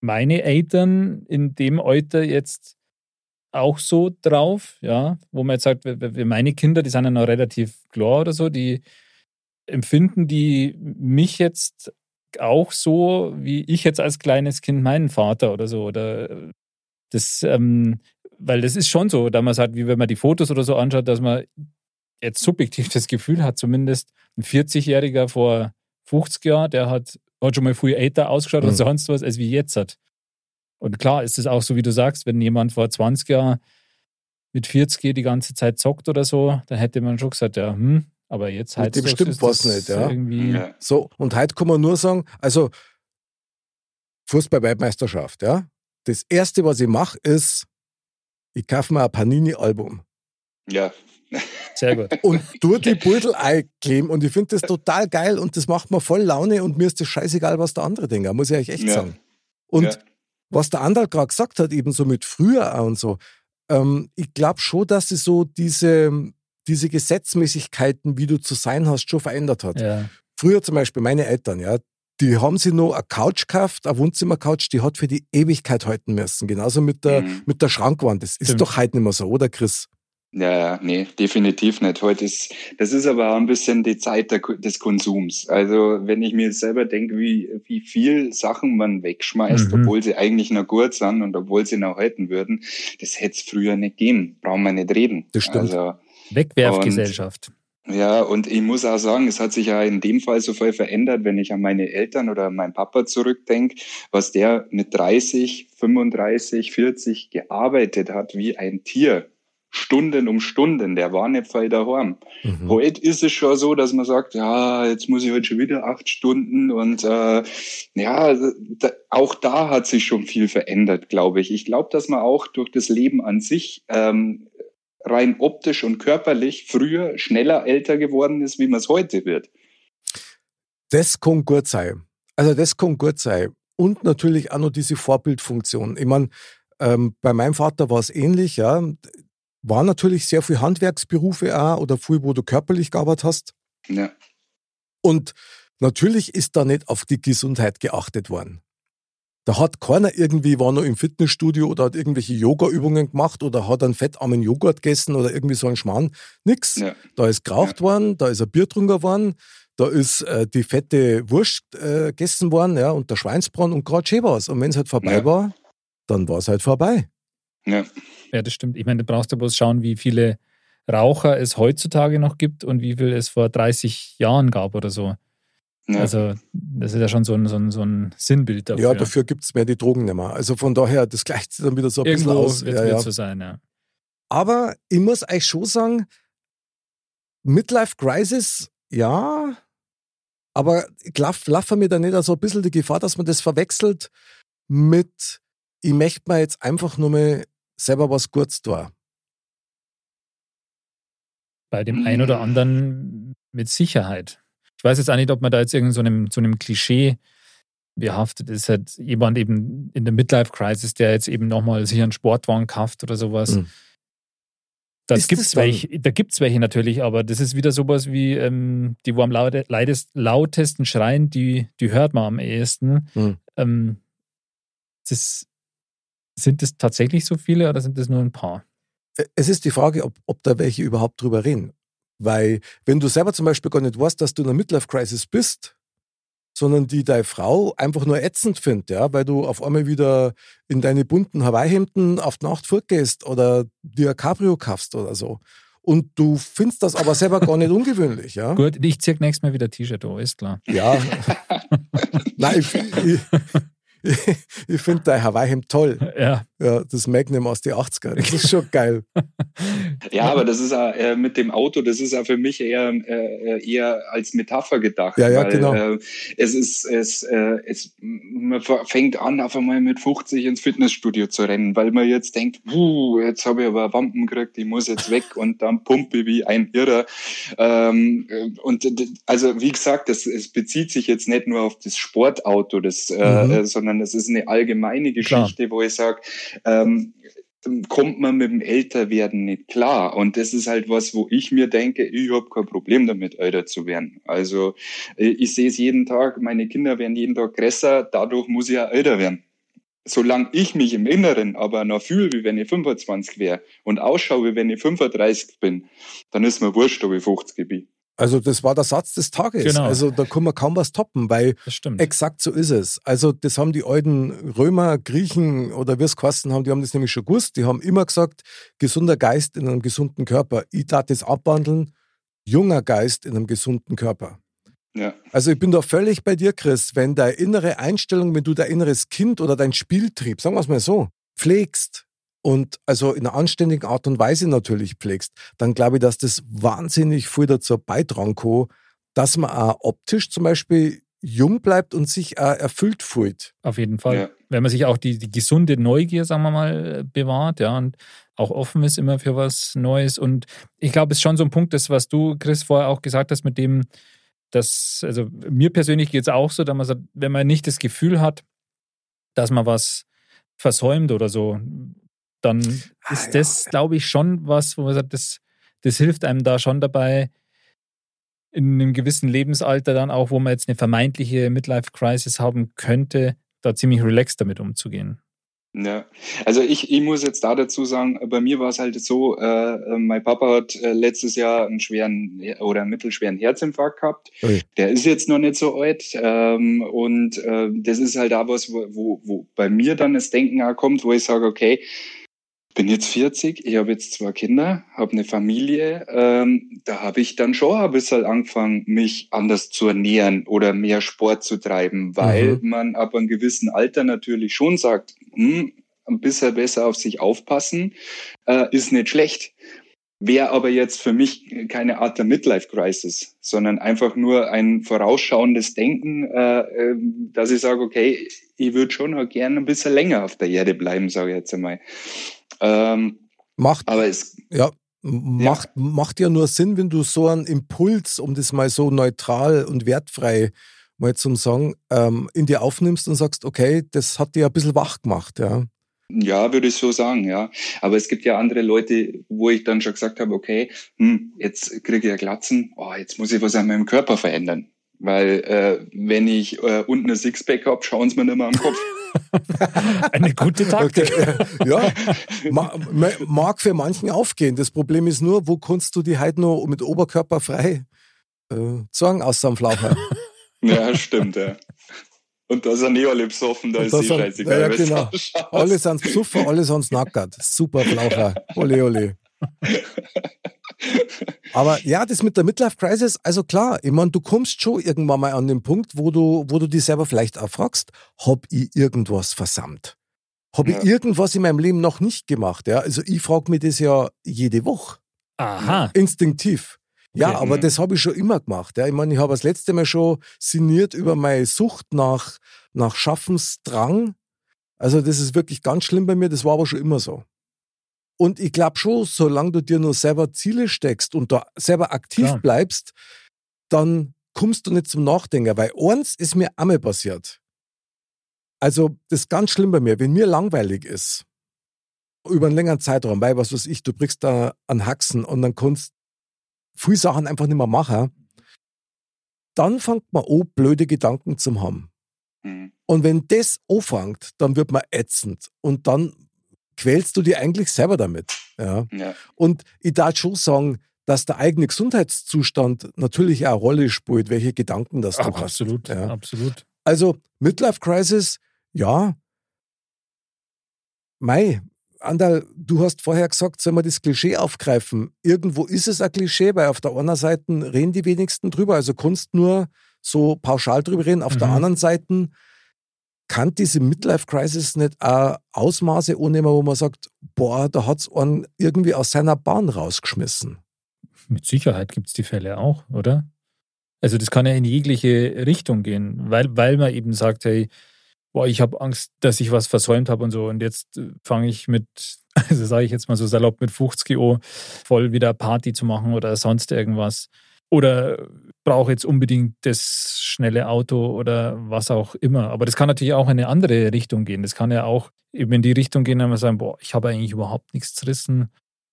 meine Eltern in dem Alter jetzt auch so drauf, ja, wo man jetzt sagt, meine Kinder, die sind ja noch relativ klar oder so, die empfinden die mich jetzt auch so, wie ich jetzt als kleines Kind meinen Vater oder so. Oder das, ähm, weil das ist schon so, da man sagt, wie wenn man die Fotos oder so anschaut, dass man jetzt subjektiv das Gefühl hat, zumindest ein 40-Jähriger vor 50 Jahren, der hat, hat schon mal viel älter ausgeschaut Mhm. oder sonst was, als wie jetzt hat. Und klar ist es auch so, wie du sagst, wenn jemand vor 20 Jahren mit 40 die ganze Zeit zockt oder so, dann hätte man schon gesagt, ja, hm, aber jetzt Mit halt dem stimmt was nicht, ja. Irgendwie, Ja. So, und heute kann man nur sagen, also Fußball-Weltmeisterschaft, ja. Das erste, was ich mache, ist, ich kaufe mir ein Panini-Album ja. Sehr gut. und tue die Beutel einkleben und ich finde das total geil und das macht mir voll Laune und mir ist das scheißegal, was der andere denkt, muss ich euch echt Ja. sagen. Und ja. Was der Andal gerade gesagt hat, eben so mit früher auch und so, ähm, ich glaube schon, dass sie so diese, diese Gesetzmäßigkeiten, wie du zu sein hast, schon verändert hat. Ja. Früher zum Beispiel meine Eltern, ja, die haben sich noch eine Couch gekauft, eine Wohnzimmercouch, die hat für die Ewigkeit halten müssen. Genauso mit der, Mhm. mit der Schrankwand. Das ist Stimmt. doch heute nicht mehr so, oder Chris? Ja, ja, nee, definitiv nicht. Heute ist, das ist aber auch ein bisschen die Zeit der, des Konsums. Also, wenn ich mir selber denke, wie, wie viel Sachen man wegschmeißt, Mhm. obwohl sie eigentlich noch gut sind und obwohl sie noch halten würden, das hätte es früher nicht gegeben. Brauchen wir nicht reden. Das stimmt. Also, Wegwerfgesellschaft. ja, und ich muss auch sagen, es hat sich ja in dem Fall so voll verändert, wenn ich an meine Eltern oder an meinen Papa zurückdenke, was der mit 30, 35, 40 gearbeitet hat wie ein Tier. Stunden um Stunden, der war nicht voll daheim. Mhm. Heute ist es schon so, dass man sagt, ja, jetzt muss ich heute schon wieder acht Stunden und äh, ja, da, auch da hat sich schon viel verändert, glaube ich. Ich glaube, dass man auch durch das Leben an sich ähm, rein optisch und körperlich früher schneller älter geworden ist, wie man es heute wird. Das kann gut sein. Also das kann gut sein. Und natürlich auch noch diese Vorbildfunktion. Ich meine, ähm, bei meinem Vater war es ähnlich, ja. War natürlich sehr viel Handwerksberufe auch oder viel, wo du körperlich gearbeitet hast. Ja, Und natürlich ist da nicht auf die Gesundheit geachtet worden. Da hat keiner irgendwie, war noch im Fitnessstudio oder hat irgendwelche Yoga-Übungen gemacht oder hat einen fettarmen Joghurt gegessen oder irgendwie so einen Schmarrn. Nix. ja, Da ist geraucht worden, da ist ein Bier getrunken worden, da ist äh, die fette Wurst äh, gegessen worden, ja, und der Schweinsbraten und gerade schön war's. Und wenn es halt vorbei Ja. war, dann war es halt vorbei. Ja. Ja, das stimmt. Ich meine, du brauchst ja bloß schauen, wie viele Raucher es heutzutage noch gibt und wie viel es vor 30 Jahren gab oder so. ja. Also, das ist ja schon so ein, so ein, so ein Sinnbild dafür. Ja, dafür gibt's mehr die Drogen nicht mehr. Also von daher, das gleicht sich dann wieder so ein Irgendwo bisschen aus. wird Ja, es ja. so sein, ja. Aber ich muss euch schon sagen, Midlife Crisis, ja, aber ich laufe mir da nicht so ein bisschen die Gefahr, dass man das verwechselt mit, ich möchte mir jetzt einfach nur mal selber was Gutes tun. Bei dem einen oder anderen mit Sicherheit. Ich weiß jetzt auch nicht, ob man da jetzt irgend so einem, so einem Klischee behaftet ist. Halt jemand eben in der Midlife-Crisis, der jetzt eben nochmal sich einen Sportwagen kauft oder sowas. Mhm. Das Ist gibt's das welche, da gibt es welche natürlich, aber das ist wieder sowas wie, ähm, die, wo am laute, leidest, lautesten schreien, die, die hört man am ehesten. Mhm. Ähm, das, sind das tatsächlich so viele oder sind das nur ein paar? Es ist die Frage, ob, ob da welche überhaupt drüber reden. Weil, wenn du selber zum Beispiel gar nicht weißt, dass du in einer Midlife-Crisis bist, sondern die deine Frau einfach nur ätzend findet, ja, weil du auf einmal wieder in deine bunten Hawaii-Hemden auf die Nacht fortgehst oder dir ein Cabrio kaufst oder so. Und du findest das aber selber gar nicht ungewöhnlich, ja? Gut, ich zieh nächstes Mal wieder T-Shirt an, ist klar. Ja. Nein, ich, ich, ich finde dein Hawaii-Hemd toll. Ja. Ja, das Magnum aus den 80er. Das ist schon geil. Ja, aber das ist auch, äh, mit dem Auto, das ist auch für mich eher, äh, eher als Metapher gedacht. Ja, ja, weil, genau. Äh, es ist, es, äh, es, man fängt an, auf einmal mit 50 ins Fitnessstudio zu rennen, weil man jetzt denkt, puh, jetzt habe ich aber Wampen gekriegt, ich muss jetzt weg und dann pumpe ich wie ein Irrer. Ähm, äh, und also wie gesagt, das, es bezieht sich jetzt nicht nur auf das Sportauto, das, äh, Mhm. äh, sondern es ist eine allgemeine Klar. Geschichte, wo ich sage, ähm, kommt man mit dem Älterwerden nicht klar. Und das ist halt was, wo ich mir denke, ich habe kein Problem damit, älter zu werden. Also äh, ich sehe es jeden Tag, meine Kinder werden jeden Tag größer, dadurch muss ich ja älter werden. Solange ich mich im Inneren aber noch fühle, wie wenn ich 25 wäre und ausschaue, wie wenn ich 35 bin, dann ist mir wurscht, ob ich 50 bin. Also, das war der Satz des Tages. Genau. Also, da kann man kaum was toppen, weil Das stimmt. exakt so ist es. Also, das haben die alten Römer, Griechen oder wie es geheißen haben, die haben das nämlich schon gewusst. Die haben immer gesagt, gesunder Geist in einem gesunden Körper. Ich darf das abwandeln, junger Geist in einem gesunden Körper. Ja. Also ich bin da völlig bei dir, Chris. Wenn deine innere Einstellung, wenn du dein inneres Kind oder dein Spieltrieb, sagen wir es mal so, pflegst und also in einer anständigen Art und Weise natürlich pflegst, dann glaube ich, dass das wahnsinnig viel dazu beitragen kann, dass man auch optisch zum Beispiel jung bleibt und sich auch erfüllt fühlt. Auf jeden Fall. Ja. Wenn man sich auch die, die gesunde Neugier, sagen wir mal, bewahrt, ja, und auch offen ist immer für was Neues. Und ich glaube, es ist schon so ein Punkt, das, was du, Chris, vorher auch gesagt hast, mit dem, dass, also mir persönlich geht es auch so, dass man sagt, wenn man nicht das Gefühl hat, dass man was versäumt oder so, dann Ah, ist ja. das, glaube ich, schon was, wo man sagt, das, das hilft einem da schon dabei, in einem gewissen Lebensalter dann auch, wo man jetzt eine vermeintliche Midlife-Crisis haben könnte, da ziemlich relaxed damit umzugehen. Ja, also ich, ich muss jetzt da dazu sagen, bei mir war es halt so, äh, äh, mein Papa hat äh, letztes Jahr einen schweren oder einen mittelschweren Herzinfarkt gehabt. Ui. Der ist jetzt noch nicht so alt ähm, und äh, das ist halt da was, wo, wo, wo bei mir dann das Denken auch kommt, wo ich sage, okay, bin jetzt 40, ich habe jetzt zwei Kinder, habe eine Familie, ähm, da habe ich dann schon ein bisschen angefangen, mich anders zu ernähren oder mehr Sport zu treiben, weil man ab einem gewissen Alter natürlich schon sagt, hm, ein bisschen besser auf sich aufpassen, äh, ist nicht schlecht. Wäre aber jetzt für mich keine Art der Midlife-Crisis, sondern einfach nur ein vorausschauendes Denken, äh, äh, dass ich sage, okay, ich würde schon auch gerne ein bisschen länger auf der Erde bleiben, sage ich jetzt einmal. Ähm, Macht, aber es, ja, macht, macht ja nur Sinn, wenn du so einen Impuls, um das mal so neutral und wertfrei mal zum Sagen, ähm, in dir aufnimmst und sagst, okay, das hat dir ein bisschen wach gemacht, ja. Ja, würde ich so sagen, ja. Aber es gibt ja andere Leute, wo ich dann schon gesagt habe, okay, hm, jetzt kriege ich ja Glatzen, oh, jetzt muss ich was an meinem Körper verändern. Weil äh, wenn ich äh, unten ein Sixpack habe, schauen sie mir nicht mehr am Kopf. Eine gute Taktik. Okay, ja, ma, ma- mag für manchen aufgehen. Das Problem ist nur, wo kannst du die halt noch mit Oberkörper frei äh, sagen, außer am Flaucher? ja, stimmt, ja. Und da sind eh alle besoffen, da Und ist eh scheißegal. ja, genau. Alle sind besoffen, alle sind nackert. Super Flaucher. Ole, ole. Aber ja, das mit der Midlife Crisis, also klar, ich meine, du kommst schon irgendwann mal an den Punkt, wo du, wo du dich selber vielleicht auch fragst, hab ich irgendwas versammt? Hab Ja. ich irgendwas in meinem Leben noch nicht gemacht? Ja, also ich frage mich das ja jede Woche. Aha. Instinktiv. Ja, Okay. aber Mhm. das habe ich schon immer gemacht. Ja. Ich meine, ich habe das letzte Mal schon sinniert über meine Sucht nach, nach Schaffensdrang. Also das ist wirklich ganz schlimm bei mir, das war aber schon immer so. Und ich glaube schon, solange du dir nur selber Ziele steckst und da selber aktiv Klar. bleibst, dann kommst du nicht zum Nachdenken. Weil eins ist mir einmal passiert. Also das ist ganz schlimm bei mir. Wenn mir langweilig ist, über einen längeren Zeitraum, weil was weiß ich, du brichst da an Haxen und dann kannst viele Sachen einfach nicht mehr machen, dann fängt man an, blöde Gedanken zu haben. Mhm. Und wenn das anfängt, dann wird man ätzend und dann quälst du dir eigentlich selber damit. Ja. Ja. Und ich darf schon sagen, dass der eigene Gesundheitszustand natürlich auch eine Rolle spielt, welche Gedanken das du Ach, hast. absolut, Ja. absolut. Also Midlife Crisis, ja. Mei, Andal, du hast vorher gesagt, soll man das Klischee aufgreifen. Irgendwo ist es ein Klischee, weil auf der einen Seite reden die wenigsten drüber, also kannst nur so pauschal drüber reden. Auf der Mhm. anderen Seite kann diese Midlife Crisis nicht auch Ausmaße annehmen, wo man sagt, boah, da hat es einen irgendwie aus seiner Bahn rausgeschmissen. Mit Sicherheit gibt es die Fälle auch, oder? Also das kann ja in jegliche Richtung gehen, weil, weil man eben sagt, hey, boah, ich habe Angst, dass ich was versäumt habe und so. Und jetzt äh, fange ich mit, also sage ich jetzt mal so salopp, mit 50 Euro voll wieder Party zu machen oder sonst irgendwas. Oder brauche jetzt unbedingt das schnelle Auto oder was auch immer. Aber das kann natürlich auch in eine andere Richtung gehen. Das kann ja auch eben in die Richtung gehen, wenn man sagen, boah, ich habe eigentlich überhaupt nichts zerrissen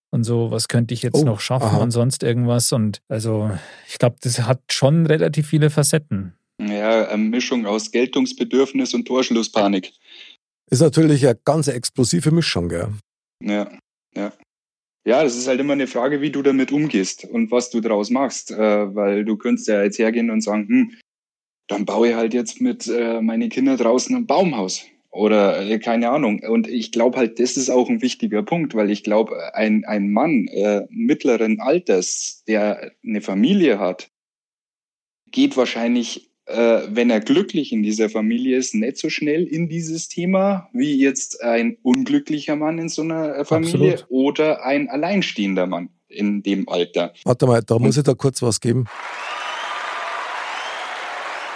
und so, was könnte ich jetzt Oh, noch schaffen aha. und sonst irgendwas. Und also ich glaube, das hat schon relativ viele Facetten. Ja, eine Mischung aus Geltungsbedürfnis und Torschlusspanik. Ist natürlich eine ganz explosive Mischung, gell? Ja, ja. Ja, das ist halt immer eine Frage, wie du damit umgehst und was du daraus machst. Äh, weil du könntest ja jetzt hergehen und sagen, hm, dann baue ich halt jetzt mit äh, meinen Kindern draußen ein Baumhaus. Oder äh, keine Ahnung. Und ich glaube halt, das ist auch ein wichtiger Punkt, weil ich glaube, ein, ein Mann äh, mittleren Alters, der eine Familie hat, geht wahrscheinlich, äh, wenn er glücklich in dieser Familie ist, nicht so schnell in dieses Thema wie jetzt ein unglücklicher Mann in so einer äh, Familie Absolut. oder ein alleinstehender Mann in dem Alter. Warte mal, da muss ich da kurz was geben.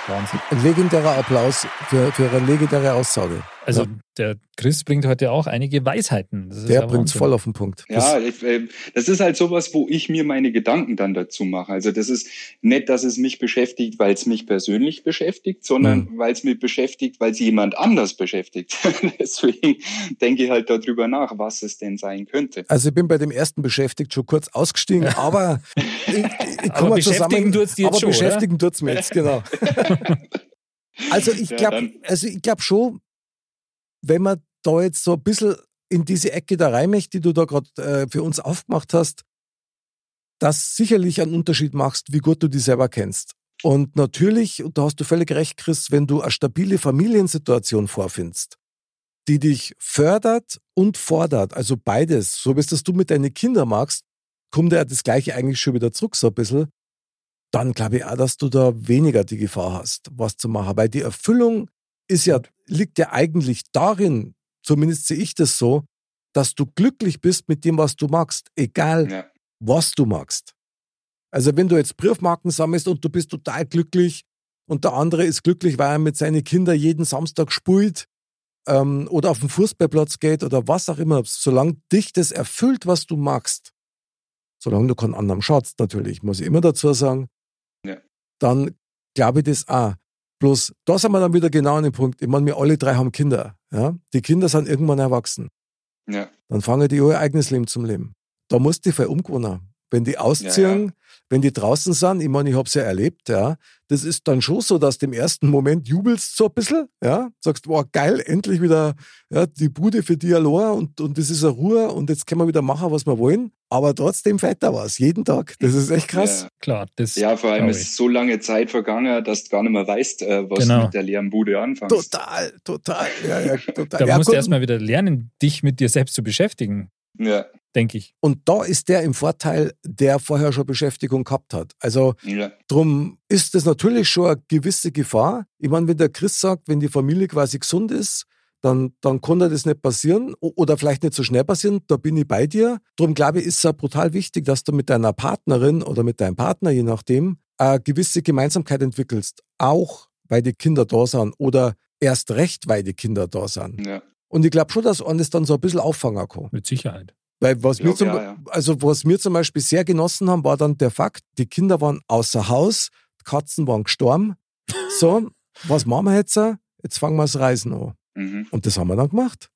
Wahnsinn. Ein legendärer Applaus für, für eine legendäre Aussage. Also Ja. der Chris bringt heute auch einige Weisheiten. Das ist Der bringt's Wahnsinn. voll auf den Punkt. Ja, äh, das ist halt sowas, wo ich mir meine Gedanken dann dazu mache. Also das ist nicht, dass es mich beschäftigt, weil es mich persönlich beschäftigt, sondern weil es mich beschäftigt, weil es jemand anders beschäftigt. Deswegen denke ich halt darüber nach, was es denn sein könnte. Also ich bin bei dem ersten beschäftigt schon kurz ausgestiegen, aber Aber beschäftigen tut's dich jetzt aber schon, beschäftigen tut's mir jetzt, genau. Also ich glaube, also ich glaube schon, wenn man da jetzt so ein bisschen in diese Ecke da rein möchte, die du da gerade äh, für uns aufgemacht hast, dass sicherlich einen Unterschied machst, wie gut du dich selber kennst. Und natürlich, und da hast du völlig recht, Chris, wenn du eine stabile Familiensituation vorfindest, die dich fördert und fordert, also beides, so wie es das du mit deinen Kindern magst, kommt ja das Gleiche eigentlich schon wieder zurück, so ein bisschen, dann glaube ich auch, dass du da weniger die Gefahr hast, was zu machen. Weil die Erfüllung ist ja, liegt ja eigentlich darin, zumindest sehe ich das so, dass du glücklich bist mit dem, was du magst, egal Ja. was du magst. Also wenn du jetzt Briefmarken sammelst und du bist total glücklich und der andere ist glücklich, weil er mit seinen Kindern jeden Samstag spielt ähm, oder auf den Fußballplatz geht oder was auch immer, solange dich das erfüllt, was du magst, solange du keinen anderen schaust natürlich, muss ich immer dazu sagen, Ja. dann glaube ich das auch. Bloß, da sind wir dann wieder genau an dem Punkt. Ich meine, wir alle drei haben Kinder. Ja? Die Kinder sind irgendwann erwachsen. Ja. Dann fangen die ihr eigenes Leben zum Leben. Da musst du voll umgewöhnen. Wenn die ausziehen, Ja, wenn die draußen sind, ich meine, ich habe es ja erlebt, ja, das ist dann schon so, dass du im ersten Moment jubelst so ein bisschen, ja, sagst, boah, geil, endlich wieder ja, die Bude für die allein und, und das ist eine Ruhe und jetzt können wir wieder machen, was wir wollen. Aber trotzdem fällt da was, jeden Tag. Das ist echt krass. Ja. Klar, das Ja, vor allem ist so lange Zeit vergangen, dass du gar nicht mehr weißt, äh, was Genau. du mit der leeren Bude anfängst. Total, total. Ja, ja, total. Da ja, musst du erstmal wieder lernen, dich mit dir selbst zu beschäftigen, Ja, denke ich. Und da ist der im Vorteil, der vorher schon Beschäftigung gehabt hat. Also ja, Drum ist das natürlich schon eine gewisse Gefahr. Ich meine, wenn der Chris sagt, wenn die Familie quasi gesund ist, dann, dann kann da das nicht passieren oder vielleicht nicht so schnell passieren. Da bin ich bei dir. Drum glaube ich, ist es auch brutal wichtig, dass du mit deiner Partnerin oder mit deinem Partner, je nachdem, eine gewisse Gemeinsamkeit entwickelst. Auch weil die Kinder da sind oder erst recht, weil die Kinder da sind. ja. Und ich glaube schon, dass man das dann so ein bisschen auffangen kann. Mit Sicherheit. Weil was, Ja, wir zum, ja, ja. Also was wir zum Beispiel sehr genossen haben, war dann der Fakt, die Kinder waren außer Haus, die Katzen waren gestorben. So, was machen wir jetzt? Jetzt fangen wir das Reisen an. Mhm. Und das haben wir dann gemacht.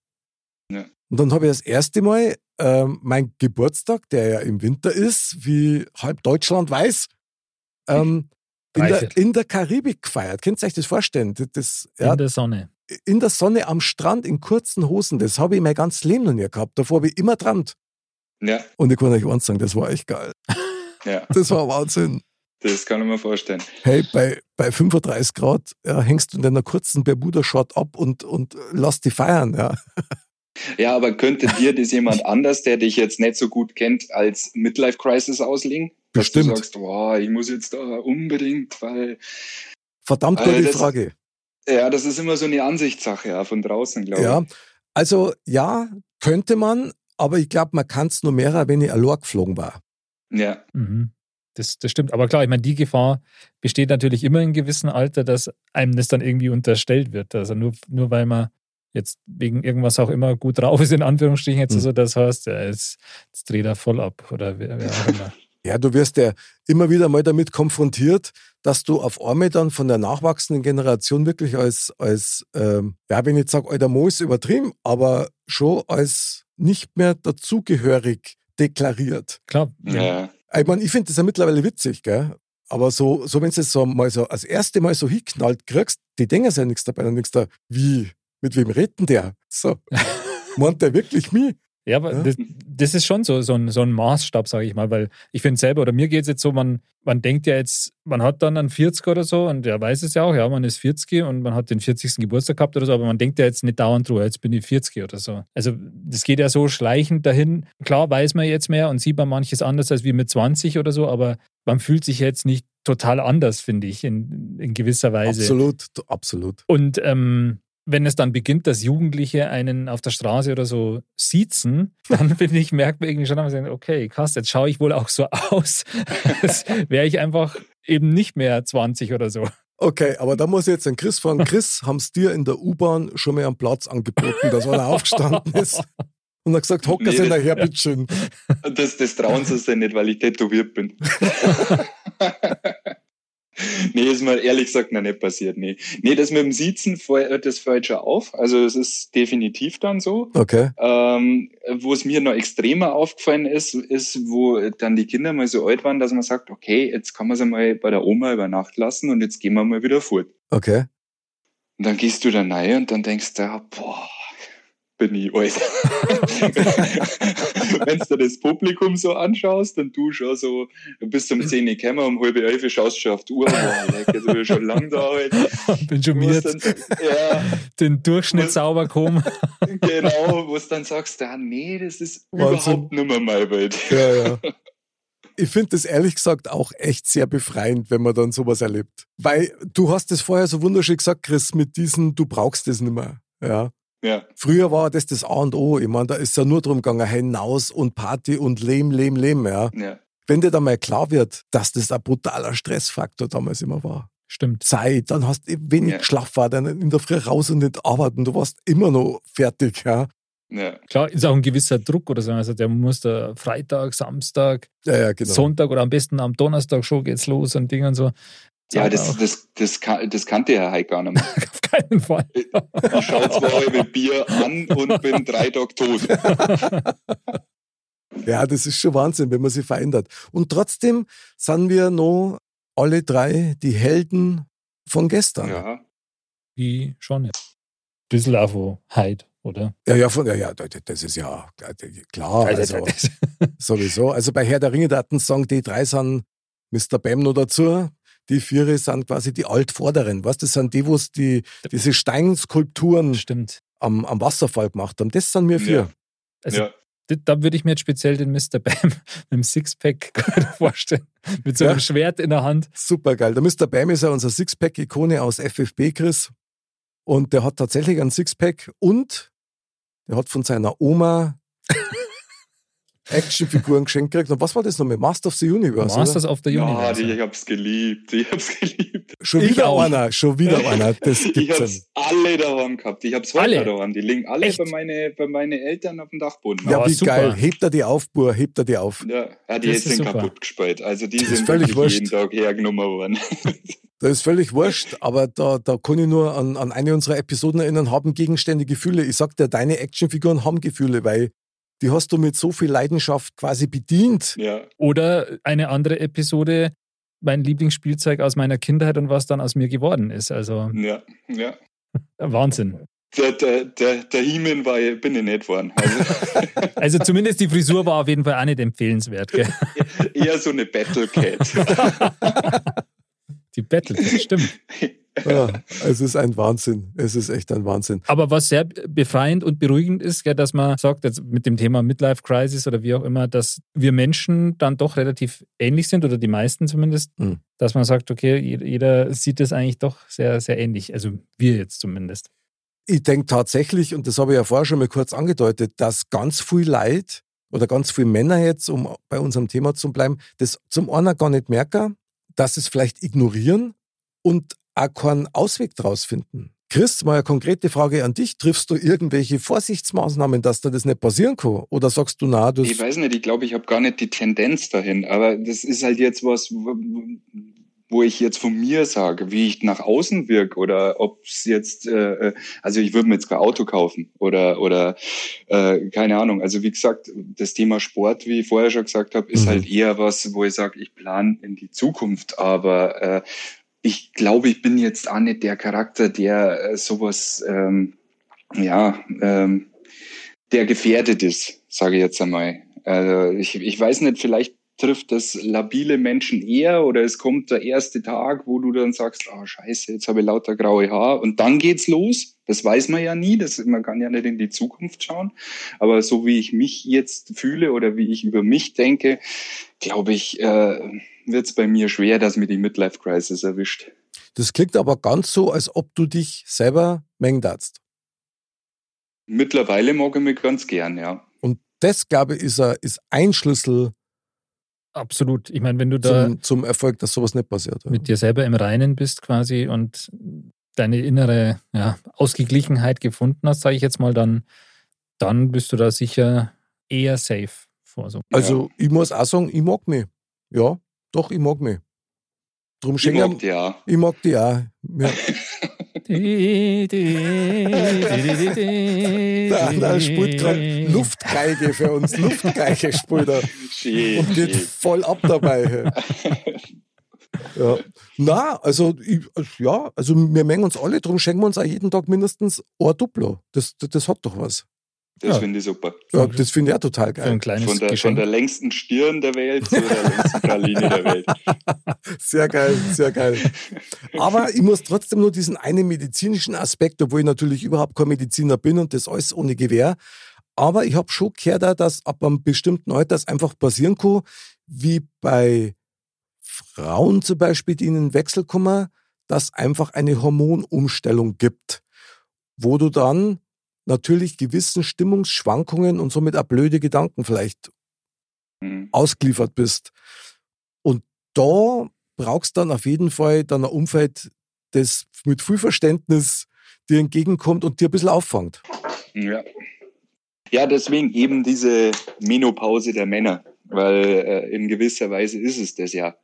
Ja. Und dann habe ich das erste Mal ähm, mein Geburtstag, der ja im Winter ist, wie halb Deutschland weiß, ähm, in, der, in der Karibik gefeiert. Könnt ihr euch das vorstellen? Das, das, ja, In der Sonne. in der Sonne am Strand in kurzen Hosen, das habe ich mein ganzes Leben noch nie gehabt. Davor habe ich immer trammt. Ja, Und ich kann euch eins sagen, das war echt geil. Ja, Das war Wahnsinn. Das kann ich mir vorstellen. Hey, bei, bei 35 Grad ja, hängst du in deiner kurzen Bermuda-Short ab und, und lass die feiern. Ja. Ja, aber könnte dir das jemand anders, der dich jetzt nicht so gut kennt, als Midlife Crisis auslegen? Dass Bestimmt. du sagst, boah, ich muss jetzt da unbedingt, weil Verdammt Also gute das- Frage. ja, das ist immer so eine Ansichtssache ja, von draußen, glaube Ja, ich. also ja, könnte man, aber ich glaube, man kann es nur mehr, wenn ich allein geflogen war. Ja, Mhm. Das, das stimmt. Aber klar, ich meine, die Gefahr besteht natürlich immer in gewissem Alter, dass einem das dann irgendwie unterstellt wird. Also nur, nur weil man jetzt wegen irgendwas auch immer gut drauf ist, in Anführungsstrichen, jetzt Mhm. so das heißt, ja, jetzt, jetzt dreht er voll ab oder wer, wer auch immer. Ja, du wirst ja immer wieder mal damit konfrontiert, dass du auf einmal dann von der nachwachsenden Generation wirklich als, als ähm, ja, wenn ich jetzt sage, alter Mo ist übertrieben, aber schon als nicht mehr dazugehörig deklariert. Klar, ja, Ich meine, ich finde das ja mittlerweile witzig, gell? Aber so, so wenn du es so mal so als erste Mal so hinknallt kriegst, die denken ja nichts dabei und denkst da, wie, mit wem redet denn der? So, meint der wirklich mich? Ja, aber Ja. Das, das ist schon so, so, ein, so ein Maßstab, sage ich mal, weil ich finde selber, oder mir geht es jetzt so, man, man denkt ja jetzt, man hat dann einen 40 oder so und der weiß es ja auch, ja, man ist 40 und man hat den 40. Geburtstag gehabt oder so, aber man denkt ja jetzt nicht dauernd drüber, jetzt bin ich 40 oder so. Also das geht ja so schleichend dahin. Klar weiß man jetzt mehr und sieht man manches anders als wie mit 20 oder so, aber man fühlt sich jetzt nicht total anders, finde ich, in, in gewisser Weise. Absolut, absolut. Und ähm, wenn es dann beginnt, dass Jugendliche einen auf der Straße oder so siezen, dann finde ich, merkt man irgendwie schon, okay, krass, jetzt schaue ich wohl auch so aus, als wäre ich einfach eben nicht mehr 20 oder so. Okay, aber da muss ich jetzt den Chris fragen. Chris, haben es dir in der U-Bahn schon mal einen Platz angeboten, dass einer aufgestanden ist und hat gesagt, hocker Nee, Sie das- nachher, bitteschön. das, das trauen sie sich nicht, weil ich tätowiert bin. nee, ist mir ehrlich gesagt noch nicht passiert. Nee, nee das mit dem Siezen hört das fällt schon auf. Also es ist definitiv dann so. Okay, Ähm, wo es mir noch extremer aufgefallen ist, ist, wo dann die Kinder mal so alt waren, dass man sagt, okay, jetzt kann man sie mal bei der Oma über Nacht lassen und jetzt gehen wir mal wieder fort. okay. Und dann gehst du da rein und dann denkst du, boah, bin ich alt. Wenn du das Publikum so anschaust und du schon so, du bist um 10 Uhr gekommen, um halb elf schaust du schon auf die Uhr, jetzt bin schon lang da halt. Bin schon dann, ja, den Durchschnitt Was- sauber gekommen. genau, wo du dann sagst, ah, nee, das ist Wahnsinn. überhaupt nicht mehr meine Welt. Ja, ja. Ich finde das ehrlich gesagt auch echt sehr befreiend, wenn man dann sowas erlebt. Weil du hast es vorher so wunderschön gesagt, Chris, mit diesen, du brauchst es nicht mehr. Ja. Ja, Früher war das das A und O. Ich meine, da ist ja nur drum gegangen, hinaus und Party und Lehm, Lehm, Lehm. Ja. ja. Wenn dir dann mal klar wird, dass das ein brutaler Stressfaktor damals immer war. Stimmt. Zeit, dann hast du wenig Ja. geschlafen, war dann in der Früh raus und nicht arbeiten. Du warst immer noch fertig. Ja, ja. Klar, ist auch ein gewisser Druck oder so. Also der muss da Freitag, Samstag, ja, ja genau. Sonntag oder am besten am Donnerstag schon geht's los und Ding und so. Ja, das, das, das, kann, das kannte Herr Heik gar nicht mehr. auf keinen Fall. Ich schaue zwei halbe Bier an und bin drei Tage tot. Ja, das ist schon Wahnsinn, wenn man sich verändert. Und trotzdem sind wir noch alle drei die Helden von gestern. Ja, Ja, Wie schon, ja. Bisschen auch von Hyde, oder? ja, von, ja, ja, das ist ja klar. Also, sowieso. Also bei Herr der Ringe daten sagen die drei sind Mr. Bam noch dazu. Die vier sind quasi die Altvorderen. Weißt das sind die, wo die, diese Steinskulpturen Stimmt. am, am Wasserfall gemacht haben. Das sind wir vier. Ja. Also, ja. da- würde ich mir jetzt speziell den Mr. Bam mit dem Sixpack vorstellen. Mit so einem Ja. Schwert in der Hand. Super geil. Der Mr. Bam ist ja unser Sixpack-Ikone aus FFB, Chris. Und der hat tatsächlich einen Sixpack und der hat von seiner Oma Actionfiguren geschenkt gekriegt. Und was war das nochmal? Master of the Universe. Masters oder? of the Ja, Universe. die, ich hab's geliebt. Ich hab's geliebt. Schon Ich wieder auch. einer, schon wieder einer. Das Ich gibt's hab's alle daheim gehabt. Ich hab's Alle? heute daheim. Die liegen alle Echt? bei meinen bei meine Eltern auf dem Dachboden. Ja, Oh, wie super. geil. Hebt er die auf, Bur, hebt er die auf. Ja, ja die Das sind kaputt gespielt. Also die Das ist sind völlig jeden wurscht. Tag hergenommen worden. Das ist völlig wurscht, aber da, da kann ich nur an, an eine unserer Episoden erinnern, haben Gegenstände Gefühle. Ich sag dir, deine Actionfiguren haben Gefühle, weil die hast du mit so viel Leidenschaft quasi bedient. ja, Oder eine andere Episode, mein Lieblingsspielzeug aus meiner Kindheit und was dann aus mir geworden ist. Also ja, ja. Wahnsinn. Der, der, der, der He-Man war, bin ich nicht geworden. Also, Also zumindest die Frisur war auf jeden Fall auch nicht empfehlenswert. Gell? eher so eine Battle Cat. Die Battle Cat, stimmt. Ja, es ist ein Wahnsinn. Es ist echt ein Wahnsinn. Aber was sehr befreiend und beruhigend ist, gell, dass man sagt, jetzt mit dem Thema Midlife Crisis oder wie auch immer, dass wir Menschen dann doch relativ ähnlich sind oder die meisten zumindest, Mhm. dass man sagt, okay, jeder sieht das eigentlich doch sehr, sehr ähnlich. Also wir jetzt zumindest. Ich denke tatsächlich, und das habe ich ja vorher schon mal kurz angedeutet, dass ganz viel Leid oder ganz viele Männer jetzt, um bei unserem Thema zu bleiben, das zum einen gar nicht merken, dass es vielleicht ignorieren und auch keinen Ausweg draus finden. Chris, mal eine konkrete Frage an dich. Triffst du irgendwelche Vorsichtsmaßnahmen, dass da das nicht passieren kann? Oder sagst du, na, das Ich weiß nicht, ich glaube, ich habe gar nicht die Tendenz dahin, aber das ist halt jetzt was, wo- wo ich jetzt von mir sage, wie ich nach außen wirke oder ob es jetzt, äh, äh, also ich würde mir jetzt kein Auto kaufen oder oder äh, keine Ahnung. Also wie gesagt, das Thema Sport, wie ich vorher schon gesagt habe, ist Mhm. halt eher was, wo ich sage, ich plane in die Zukunft, aber äh, ich glaube, ich bin jetzt auch nicht der Charakter, der äh, sowas, ähm, ja, ähm, der gefährdet ist, sage ich jetzt einmal. Also ich, ich weiß nicht, vielleicht trifft das labile Menschen eher oder es kommt der erste Tag, wo du dann sagst, ah scheiße, jetzt habe ich lauter graue Haar und dann geht's los. Das weiß man ja nie, das, man kann ja nicht in die Zukunft schauen. Aber so wie ich mich jetzt fühle oder wie ich über mich denke, glaube ich, äh, wird es bei mir schwer, dass mir die Midlife Crisis erwischt. Das klingt aber ganz so, als ob du dich selber mengen darfst. Mittlerweile mag ich mich ganz gern, ja. Und das, glaube ich, ist, ein, ist ein Schlüssel Absolut. Ich meine, wenn du da zum, zum Erfolg, dass sowas nicht passiert. Ja. mit dir selber im Reinen bist quasi und deine innere ja, Ausgeglichenheit gefunden hast, sage ich jetzt mal, dann, dann bist du da sicher eher safe vor so. Also, ich muss auch sagen, ich mag mich. Ja, doch, ich mag mich. Drum Ich mag die ja. ich mag die auch. Ja. Da, da spielt gerade Luftgeige für uns. Luftgeige spielt er. Und geht voll ab dabei. Ja. Na, also, ich, ja, also wir mengen uns alle, darum schenken wir uns auch jeden Tag mindestens ein Duplo. Das, das, das hat doch was. Das Ja. finde ich super. Ja, das finde ich auch total Für ein geil. kleines Von der, von der längsten Stirn der Welt zu der längsten Praline der Welt. Sehr geil, sehr geil. Aber ich muss trotzdem nur diesen einen medizinischen Aspekt, obwohl ich natürlich überhaupt kein Mediziner bin und das alles ohne Gewehr. Aber ich habe schon gehört, dass ab einem bestimmten Alter es einfach passieren kann, wie bei Frauen zum Beispiel, die in den Wechsel kommen, dass einfach eine Hormonumstellung gibt, wo du dann natürlich gewissen Stimmungsschwankungen und somit auch blöde Gedanken vielleicht Mhm. ausgeliefert bist. Und da brauchst du dann auf jeden Fall dann ein Umfeld, das mit viel Verständnis dir entgegenkommt und dir ein bisschen auffangt. Ja. ja, deswegen eben diese Menopause der Männer, weil äh, in gewisser Weise ist es das ja.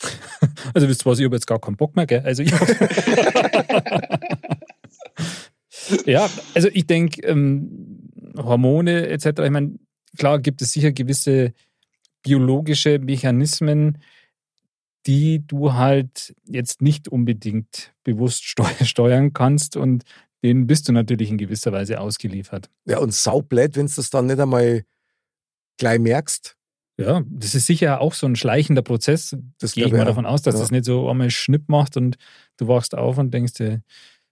Also wisst ihr was, ich habe jetzt gar keinen Bock mehr, gell? Also ich Ja, also ich denke, ähm, Hormone etc., ich meine, klar gibt es sicher gewisse biologische Mechanismen, die du halt jetzt nicht unbedingt bewusst steu steuern kannst und denen bist du natürlich in gewisser Weise ausgeliefert. Ja, und saublöd, wenn du das dann nicht einmal gleich merkst. Ja, das ist sicher auch so ein schleichender Prozess. Das Gehe ich mal auch. davon aus, dass Ja. das nicht so einmal Schnipp macht und du wachst auf und denkst dir,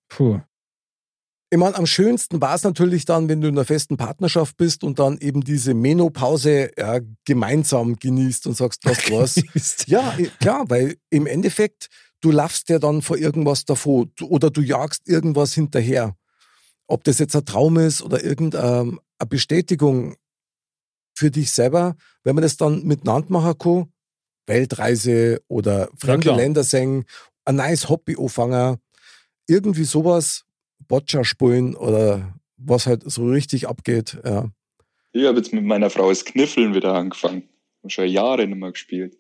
puh, Ich meine, am schönsten war es natürlich dann, wenn du in einer festen Partnerschaft bist und dann eben diese Menopause ja, gemeinsam genießt und sagst, was, was. ist. Ja, klar, weil im Endeffekt, du laufst ja dann vor irgendwas davor oder du jagst irgendwas hinterher. Ob das jetzt ein Traum ist oder irgendeine Bestätigung für dich selber, wenn man das dann miteinander machen kann, Weltreise oder fremde klar. Länder singen, ein neues Hobby anfangen, irgendwie sowas, Boccia spielen oder was halt so richtig abgeht. Ja. Ich habe jetzt mit meiner Frau das Kniffeln wieder angefangen. Hab Schon Jahre nicht mehr gespielt.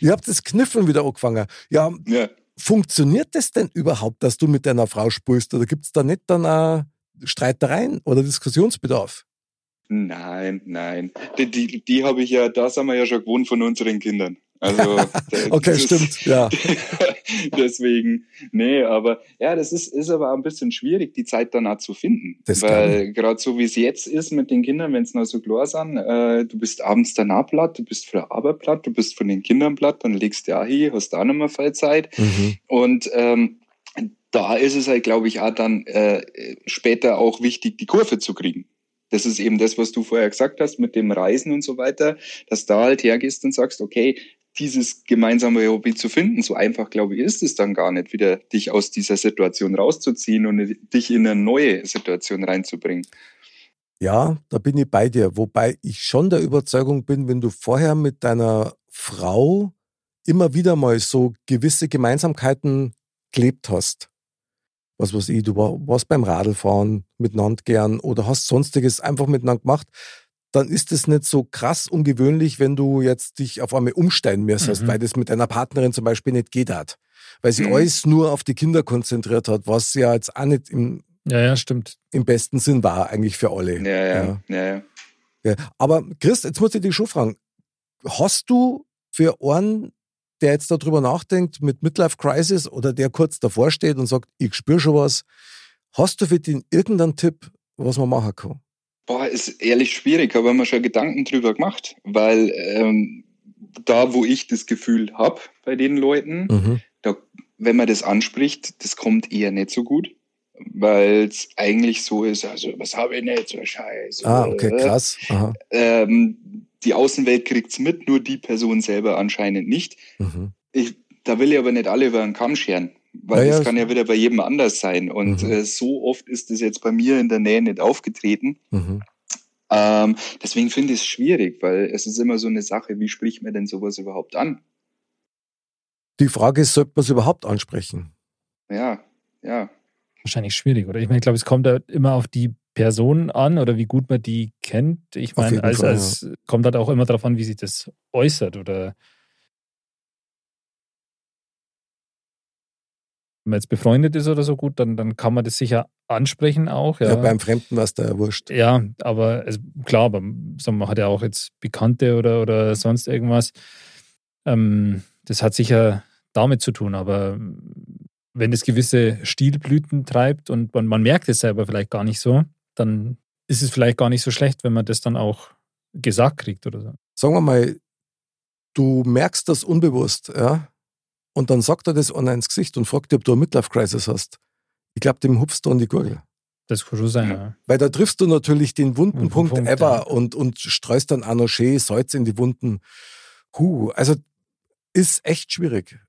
Ihr habt das Kniffeln wieder angefangen. Ja, Ja, funktioniert das denn überhaupt, dass du mit deiner Frau spielst? Oder gibt es da nicht dann auch Streitereien oder Diskussionsbedarf? nein, nein. Die, die, die habe ich ja, da sind wir ja schon gewohnt von unseren Kindern. Also okay, stimmt, ja. deswegen, nee, aber ja, das ist, ist aber auch ein bisschen schwierig, die Zeit danach zu finden. Das Weil gerade so wie es jetzt ist mit den Kindern, wenn es noch so klar sind, äh, du bist abends danach platt, du bist für der Arbeit platt, du bist von den Kindern platt, dann legst du ja hier, hast da mehr viel Zeit. Mhm. Und ähm, da ist es halt, glaube ich, auch dann äh, später auch wichtig, die Kurve zu kriegen. Das ist eben das, was du vorher gesagt hast mit dem Reisen und so weiter, dass da halt hergehst und sagst, okay, dieses gemeinsame Hobby zu finden, so einfach, glaube ich, ist es dann gar nicht, wieder dich aus dieser Situation rauszuziehen und dich in eine neue Situation reinzubringen. Ja, da bin ich bei dir. Wobei ich schon der Überzeugung bin, wenn du vorher mit deiner Frau immer wieder mal so gewisse Gemeinsamkeiten gelebt hast, was weiß ich, du warst beim Radlfahren miteinander gern oder hast sonstiges einfach miteinander gemacht, dann ist es nicht so krass ungewöhnlich, wenn du jetzt dich auf einmal umsteigen müsstest, Mhm. weil das mit deiner Partnerin zum Beispiel nicht geht hat. Weil sie Mhm. alles nur auf die Kinder konzentriert hat, was ja jetzt auch nicht im, Ja, ja, stimmt. im besten Sinn war, eigentlich für alle. Ja, ja, ja. ja. Ja. Aber Chris, jetzt muss ich dich schon fragen, hast du für einen, der jetzt darüber nachdenkt, mit Midlife Crisis oder der kurz davor steht und sagt, ich spüre schon was, hast du für den irgendeinen Tipp, was man machen kann? Boah, ist ehrlich schwierig, aber mir schon Gedanken drüber gemacht, weil ähm, da, wo ich das Gefühl habe bei den Leuten, Mhm. da, wenn man das anspricht, das kommt eher nicht so gut, weil es eigentlich so ist, also was habe ich nicht, so Scheiße. Ah, okay, krass. Ähm, die Außenwelt kriegt's mit, nur die Person selber anscheinend nicht. Mhm. Ich, da will ich aber nicht alle über den Kamm scheren, weil Ja, ja, das kann ja wieder bei jedem anders sein. Und Mhm. äh, so oft ist das jetzt bei mir in der Nähe nicht aufgetreten. Mhm. Ähm, deswegen finde ich es schwierig, weil es ist immer so eine Sache, wie spricht man denn sowas überhaupt an? Die Frage ist, sollte man es überhaupt ansprechen? Ja, ja. Wahrscheinlich schwierig, oder? Ich meine, ich glaube, es kommt halt immer auf die Person an oder wie gut man die kennt. Ich meine, also Fall, es kommt halt auch immer darauf an, wie sich das äußert oder wenn man jetzt befreundet ist oder so gut, dann, dann kann man das sicher ansprechen auch. Ja, Ja, beim Fremden war es da ja wurscht. ja aber also, klar, aber man hat ja auch jetzt Bekannte oder, oder sonst irgendwas. Ähm, das hat sicher damit zu tun, aber wenn es gewisse Stilblüten treibt und man, man merkt es selber vielleicht gar nicht so, dann ist es vielleicht gar nicht so schlecht, wenn man das dann auch gesagt kriegt oder so. Sagen wir mal, du merkst das unbewusst, ja, und dann sagt er das einer ins Gesicht und fragt dich, ob du eine Midlife Crisis hast. Ich glaube, dem hupfst du an die Gurgel. Das kann schon sein. Ja. Weil da triffst du natürlich den wunden Punkt, Punkt, ever ja. und, und streust dann auch noch schön Salz in die Wunden. Huh, also ist echt schwierig.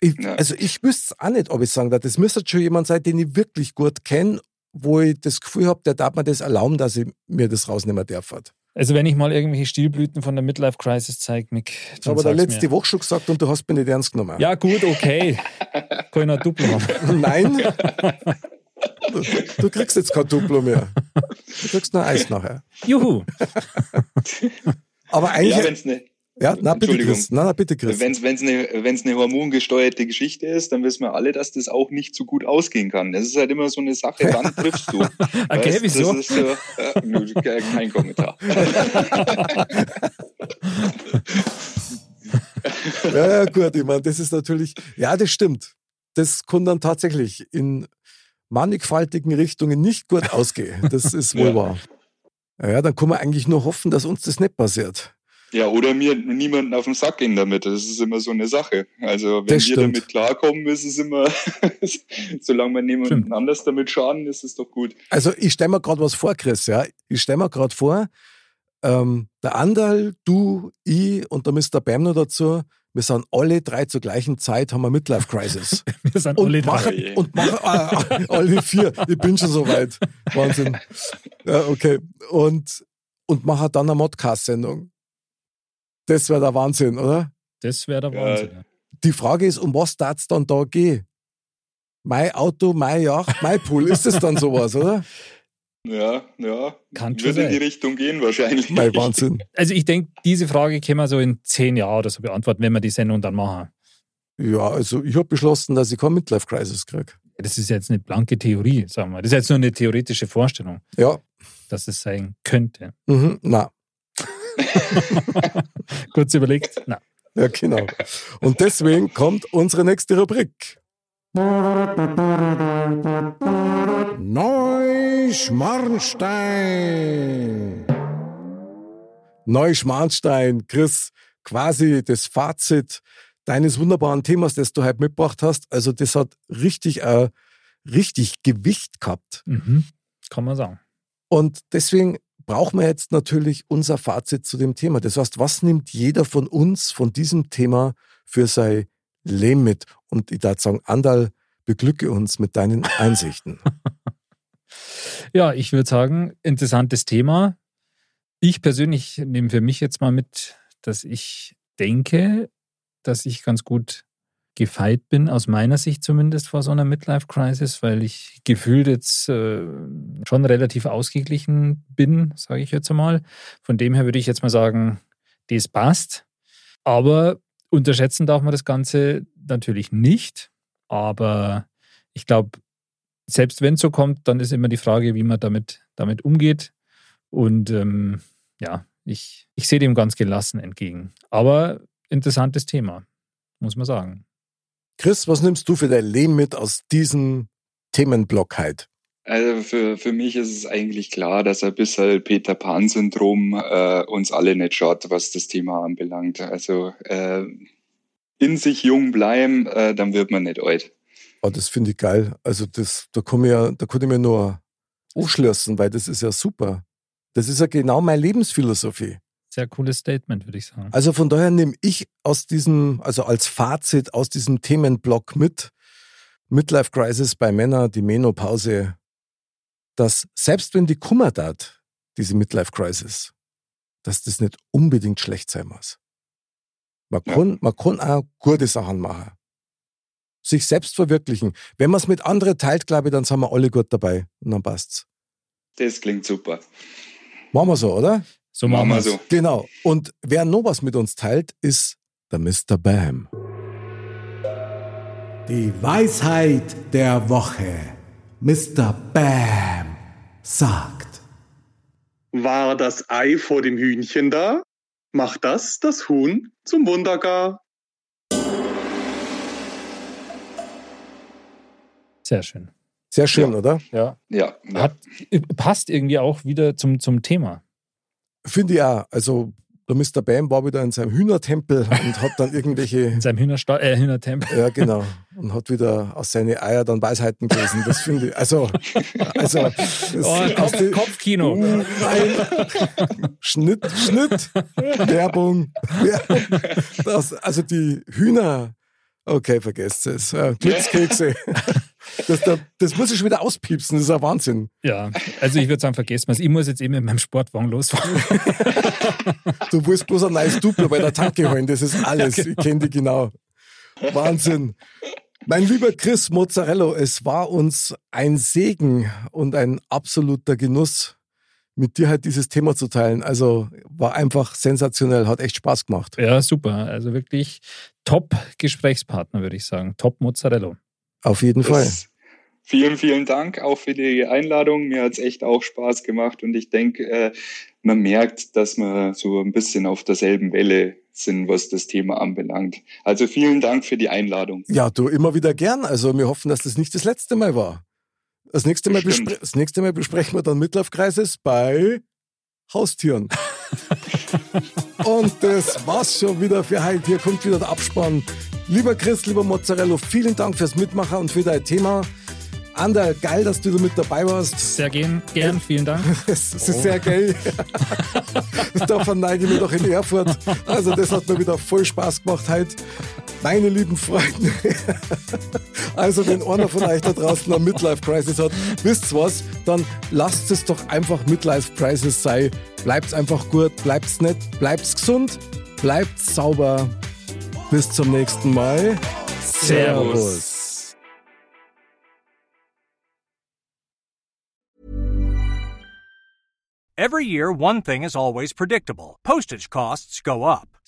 Ich, Ja. Also ich wüsste es auch nicht, ob ich sagen darf. Das müsste schon jemand sein, den ich wirklich gut kenne, wo ich das Gefühl habe, der darf mir das erlauben, dass ich mir das rausnehmen darf. Hat. Also wenn ich mal irgendwelche Stilblüten von der Midlife Crisis zeige, Mick, Das dann habe sag's letzte mir. Woche schon gesagt und du hast mich nicht ernst genommen. Ja gut, okay. Kann ich noch Duplo haben. Nein. Du, du kriegst jetzt kein Duplo mehr. Du kriegst nur Eis nachher. Juhu. Aber eigentlich. Ja, wenn's ne, Ja, na bitte. Chris. Na, na bitte Chris. wenn's, wenn's eine, wenn's eine hormongesteuerte Geschichte ist, dann wissen wir alle, dass das auch nicht so gut ausgehen kann. Das ist halt immer so eine Sache, wann triffst du? Okay, Weißt, wieso? Das ist so, äh, nö, kein Kommentar. Ja, ja, gut, ich meine, das ist natürlich, ja, das stimmt. Das kann dann tatsächlich in mannigfaltigen Richtungen nicht gut ausgehen. Das ist wohl Ja. wahr. Ja, ja, dann kann man eigentlich nur hoffen, dass uns das nicht passiert. Ja, oder mir niemanden auf den Sack gehen damit. Das ist immer so eine Sache. Also wenn Das wir stimmt. damit klarkommen, ist es immer, solange wir niemanden Stimmt. anders damit schaden, ist es doch gut. Also ich stelle mir gerade was vor, Chris, ja. Ich stelle mir gerade vor, ähm, der Andal, du, ich und der Mr. Bam noch dazu, wir sind alle drei zur gleichen Zeit, haben wir Midlife Crisis. Wir sind alle und drei. machen, und machen äh, alle vier. Ich bin schon so weit. Wahnsinn. Ja, okay. Und, und machen dann eine Modcast-Sendung. Das wäre der Wahnsinn, oder? Das wäre der. Wahnsinn. ja. Die Frage ist, um was darf es dann da gehen? Mein Auto, mein Yacht, mein Pool. Ist das dann sowas, oder? Ja, ja. Kann schon Wird in die. Richtung gehen wahrscheinlich. Mein Wahnsinn. Also ich denke, diese Frage können wir so in zehn Jahren oder so beantworten, wenn wir die Sendung dann machen. Ja, also ich habe beschlossen, dass ich keine Midlife-Crisis kriege. Das ist jetzt eine blanke Theorie, sagen wir. Das ist jetzt nur eine theoretische Vorstellung, Ja, dass es sein könnte. mhm, na. Kurz überlegt, na. Ja, genau. Und deswegen kommt unsere nächste Rubrik. Neuschmarnstein. Neuschmarnstein, Chris, quasi das Fazit deines wunderbaren Themas, das du heute mitgebracht hast. Also das hat richtig, äh, richtig Gewicht gehabt. Mhm. Kann man sagen. Und deswegen brauchen wir jetzt natürlich unser Fazit zu dem Thema. Das heißt, was nimmt jeder von uns von diesem Thema für sein Leben mit? Und ich darf sagen, Andal, beglücke uns mit deinen Einsichten. ja, ich würde sagen, interessantes Thema. Ich persönlich nehme für mich jetzt mal mit, dass ich denke, dass ich ganz gut gefeit bin, aus meiner Sicht zumindest vor so einer Midlife-Crisis, weil ich gefühlt jetzt äh, schon relativ ausgeglichen bin, sage ich jetzt einmal. Von dem her würde ich jetzt mal sagen, das passt. Aber unterschätzen darf man das Ganze natürlich nicht. Aber ich glaube, selbst wenn es so kommt, dann ist immer die Frage, wie man damit, damit umgeht. Und ähm, ja, ich, ich sehe dem ganz gelassen entgegen. Aber interessantes Thema, muss man sagen. Chris, was nimmst du für dein Leben mit aus diesem Themenblock halt? Also für, für mich ist es eigentlich klar, dass ein bisschen Peter Pan-Syndrom äh, uns alle nicht schaut, was das Thema anbelangt. Also äh, in sich jung bleiben, äh, dann wird man nicht alt. Oh, das finde ich geil. Also das, da ich ja, da kann ich mir nur anschließen, weil das ist ja super. Das ist ja genau meine Lebensphilosophie. Sehr cooles Statement, würde ich sagen. Also von daher nehme ich aus diesem, also als Fazit aus diesem Themenblock mit, Midlife Crisis bei Männern, die Menopause, dass selbst wenn die Kummer hat, diese Midlife Crisis, dass das nicht unbedingt schlecht sein muss. Man kann, man kann auch gute Sachen machen. Sich selbst verwirklichen. Wenn man es mit anderen teilt, glaube ich, dann sind wir alle gut dabei und dann passt's. Das klingt super. Machen wir so, oder? So machen wir so. Genau. Und wer noch was mit uns teilt, ist der Mr. Bam. Die Weisheit der Woche. Mr. Bam sagt. War das Ei vor dem Hühnchen da? Macht das das Huhn zum Wundergar. Sehr schön. Sehr schön, ja. oder? Ja. Ja. ja. Hat, passt irgendwie auch wieder zum, zum Thema. Finde ich auch. Also der Mr. Bam war wieder in seinem Hühnertempel und hat dann irgendwelche. In seinem Hühnersta äh, Hühnertempel. Ja, genau. Und hat wieder aus seinen Eier dann Weisheiten gelesen. Das finde ich. Also, also das, oh, Kopf, die, Kopfkino. Nein. Schnitt, Schnitt, Werbung. Das, also die Hühner. Okay, vergesst es. Ja, Glückskekse. Das, das, muss ich schon wieder auspiepsen, das ist ein Wahnsinn. Ja, also ich würde sagen, vergessen wir es. Ich muss jetzt eben mit meinem Sportwagen losfahren. du willst bloß ein neues Duplo bei der Tanke holen, das ist alles. Ja, genau. Ich kenne die genau. Wahnsinn. Mein lieber Chris Mozzarello, es war uns ein Segen und ein absoluter Genuss, mit dir halt dieses Thema zu teilen. Also war einfach sensationell, hat echt Spaß gemacht. Ja, super. Also wirklich top Gesprächspartner, würde ich sagen. Top Mozzarello. Auf jeden Fall. Vielen, vielen Dank auch für die Einladung. Mir hat es echt auch Spaß gemacht und ich denke, äh, man merkt, dass wir so ein bisschen auf derselben Welle sind, was das Thema anbelangt. Also vielen Dank für die Einladung. Ja, du immer wieder gern. Also wir hoffen, dass das nicht das letzte Mal war. Das nächste Mal, das nächste Mal besprechen wir dann Midlife-Kreises bei Haustieren. Und das war's schon wieder für heute. Hier kommt wieder der Abspann. Lieber Chris, lieber Mozzarella, vielen Dank fürs Mitmachen und für dein Thema. Ander, geil, dass du mit dabei warst. Sehr gern, gern vielen Dank. Es ist oh. sehr geil. da verneige ich mich doch in Erfurt. Also das hat mir wieder voll Spaß gemacht heute. Meine lieben Freunde. Also wenn einer von euch da draußen eine Midlife Crisis hat, wisst ihr was, dann lasst es doch einfach Midlife Crisis sein. Bleibt's einfach gut, bleibt's nett, bleibt's gesund, bleibt sauber. Bis zum nächsten Mal. Servus. Every year, one thing is always predictable postage costs go up.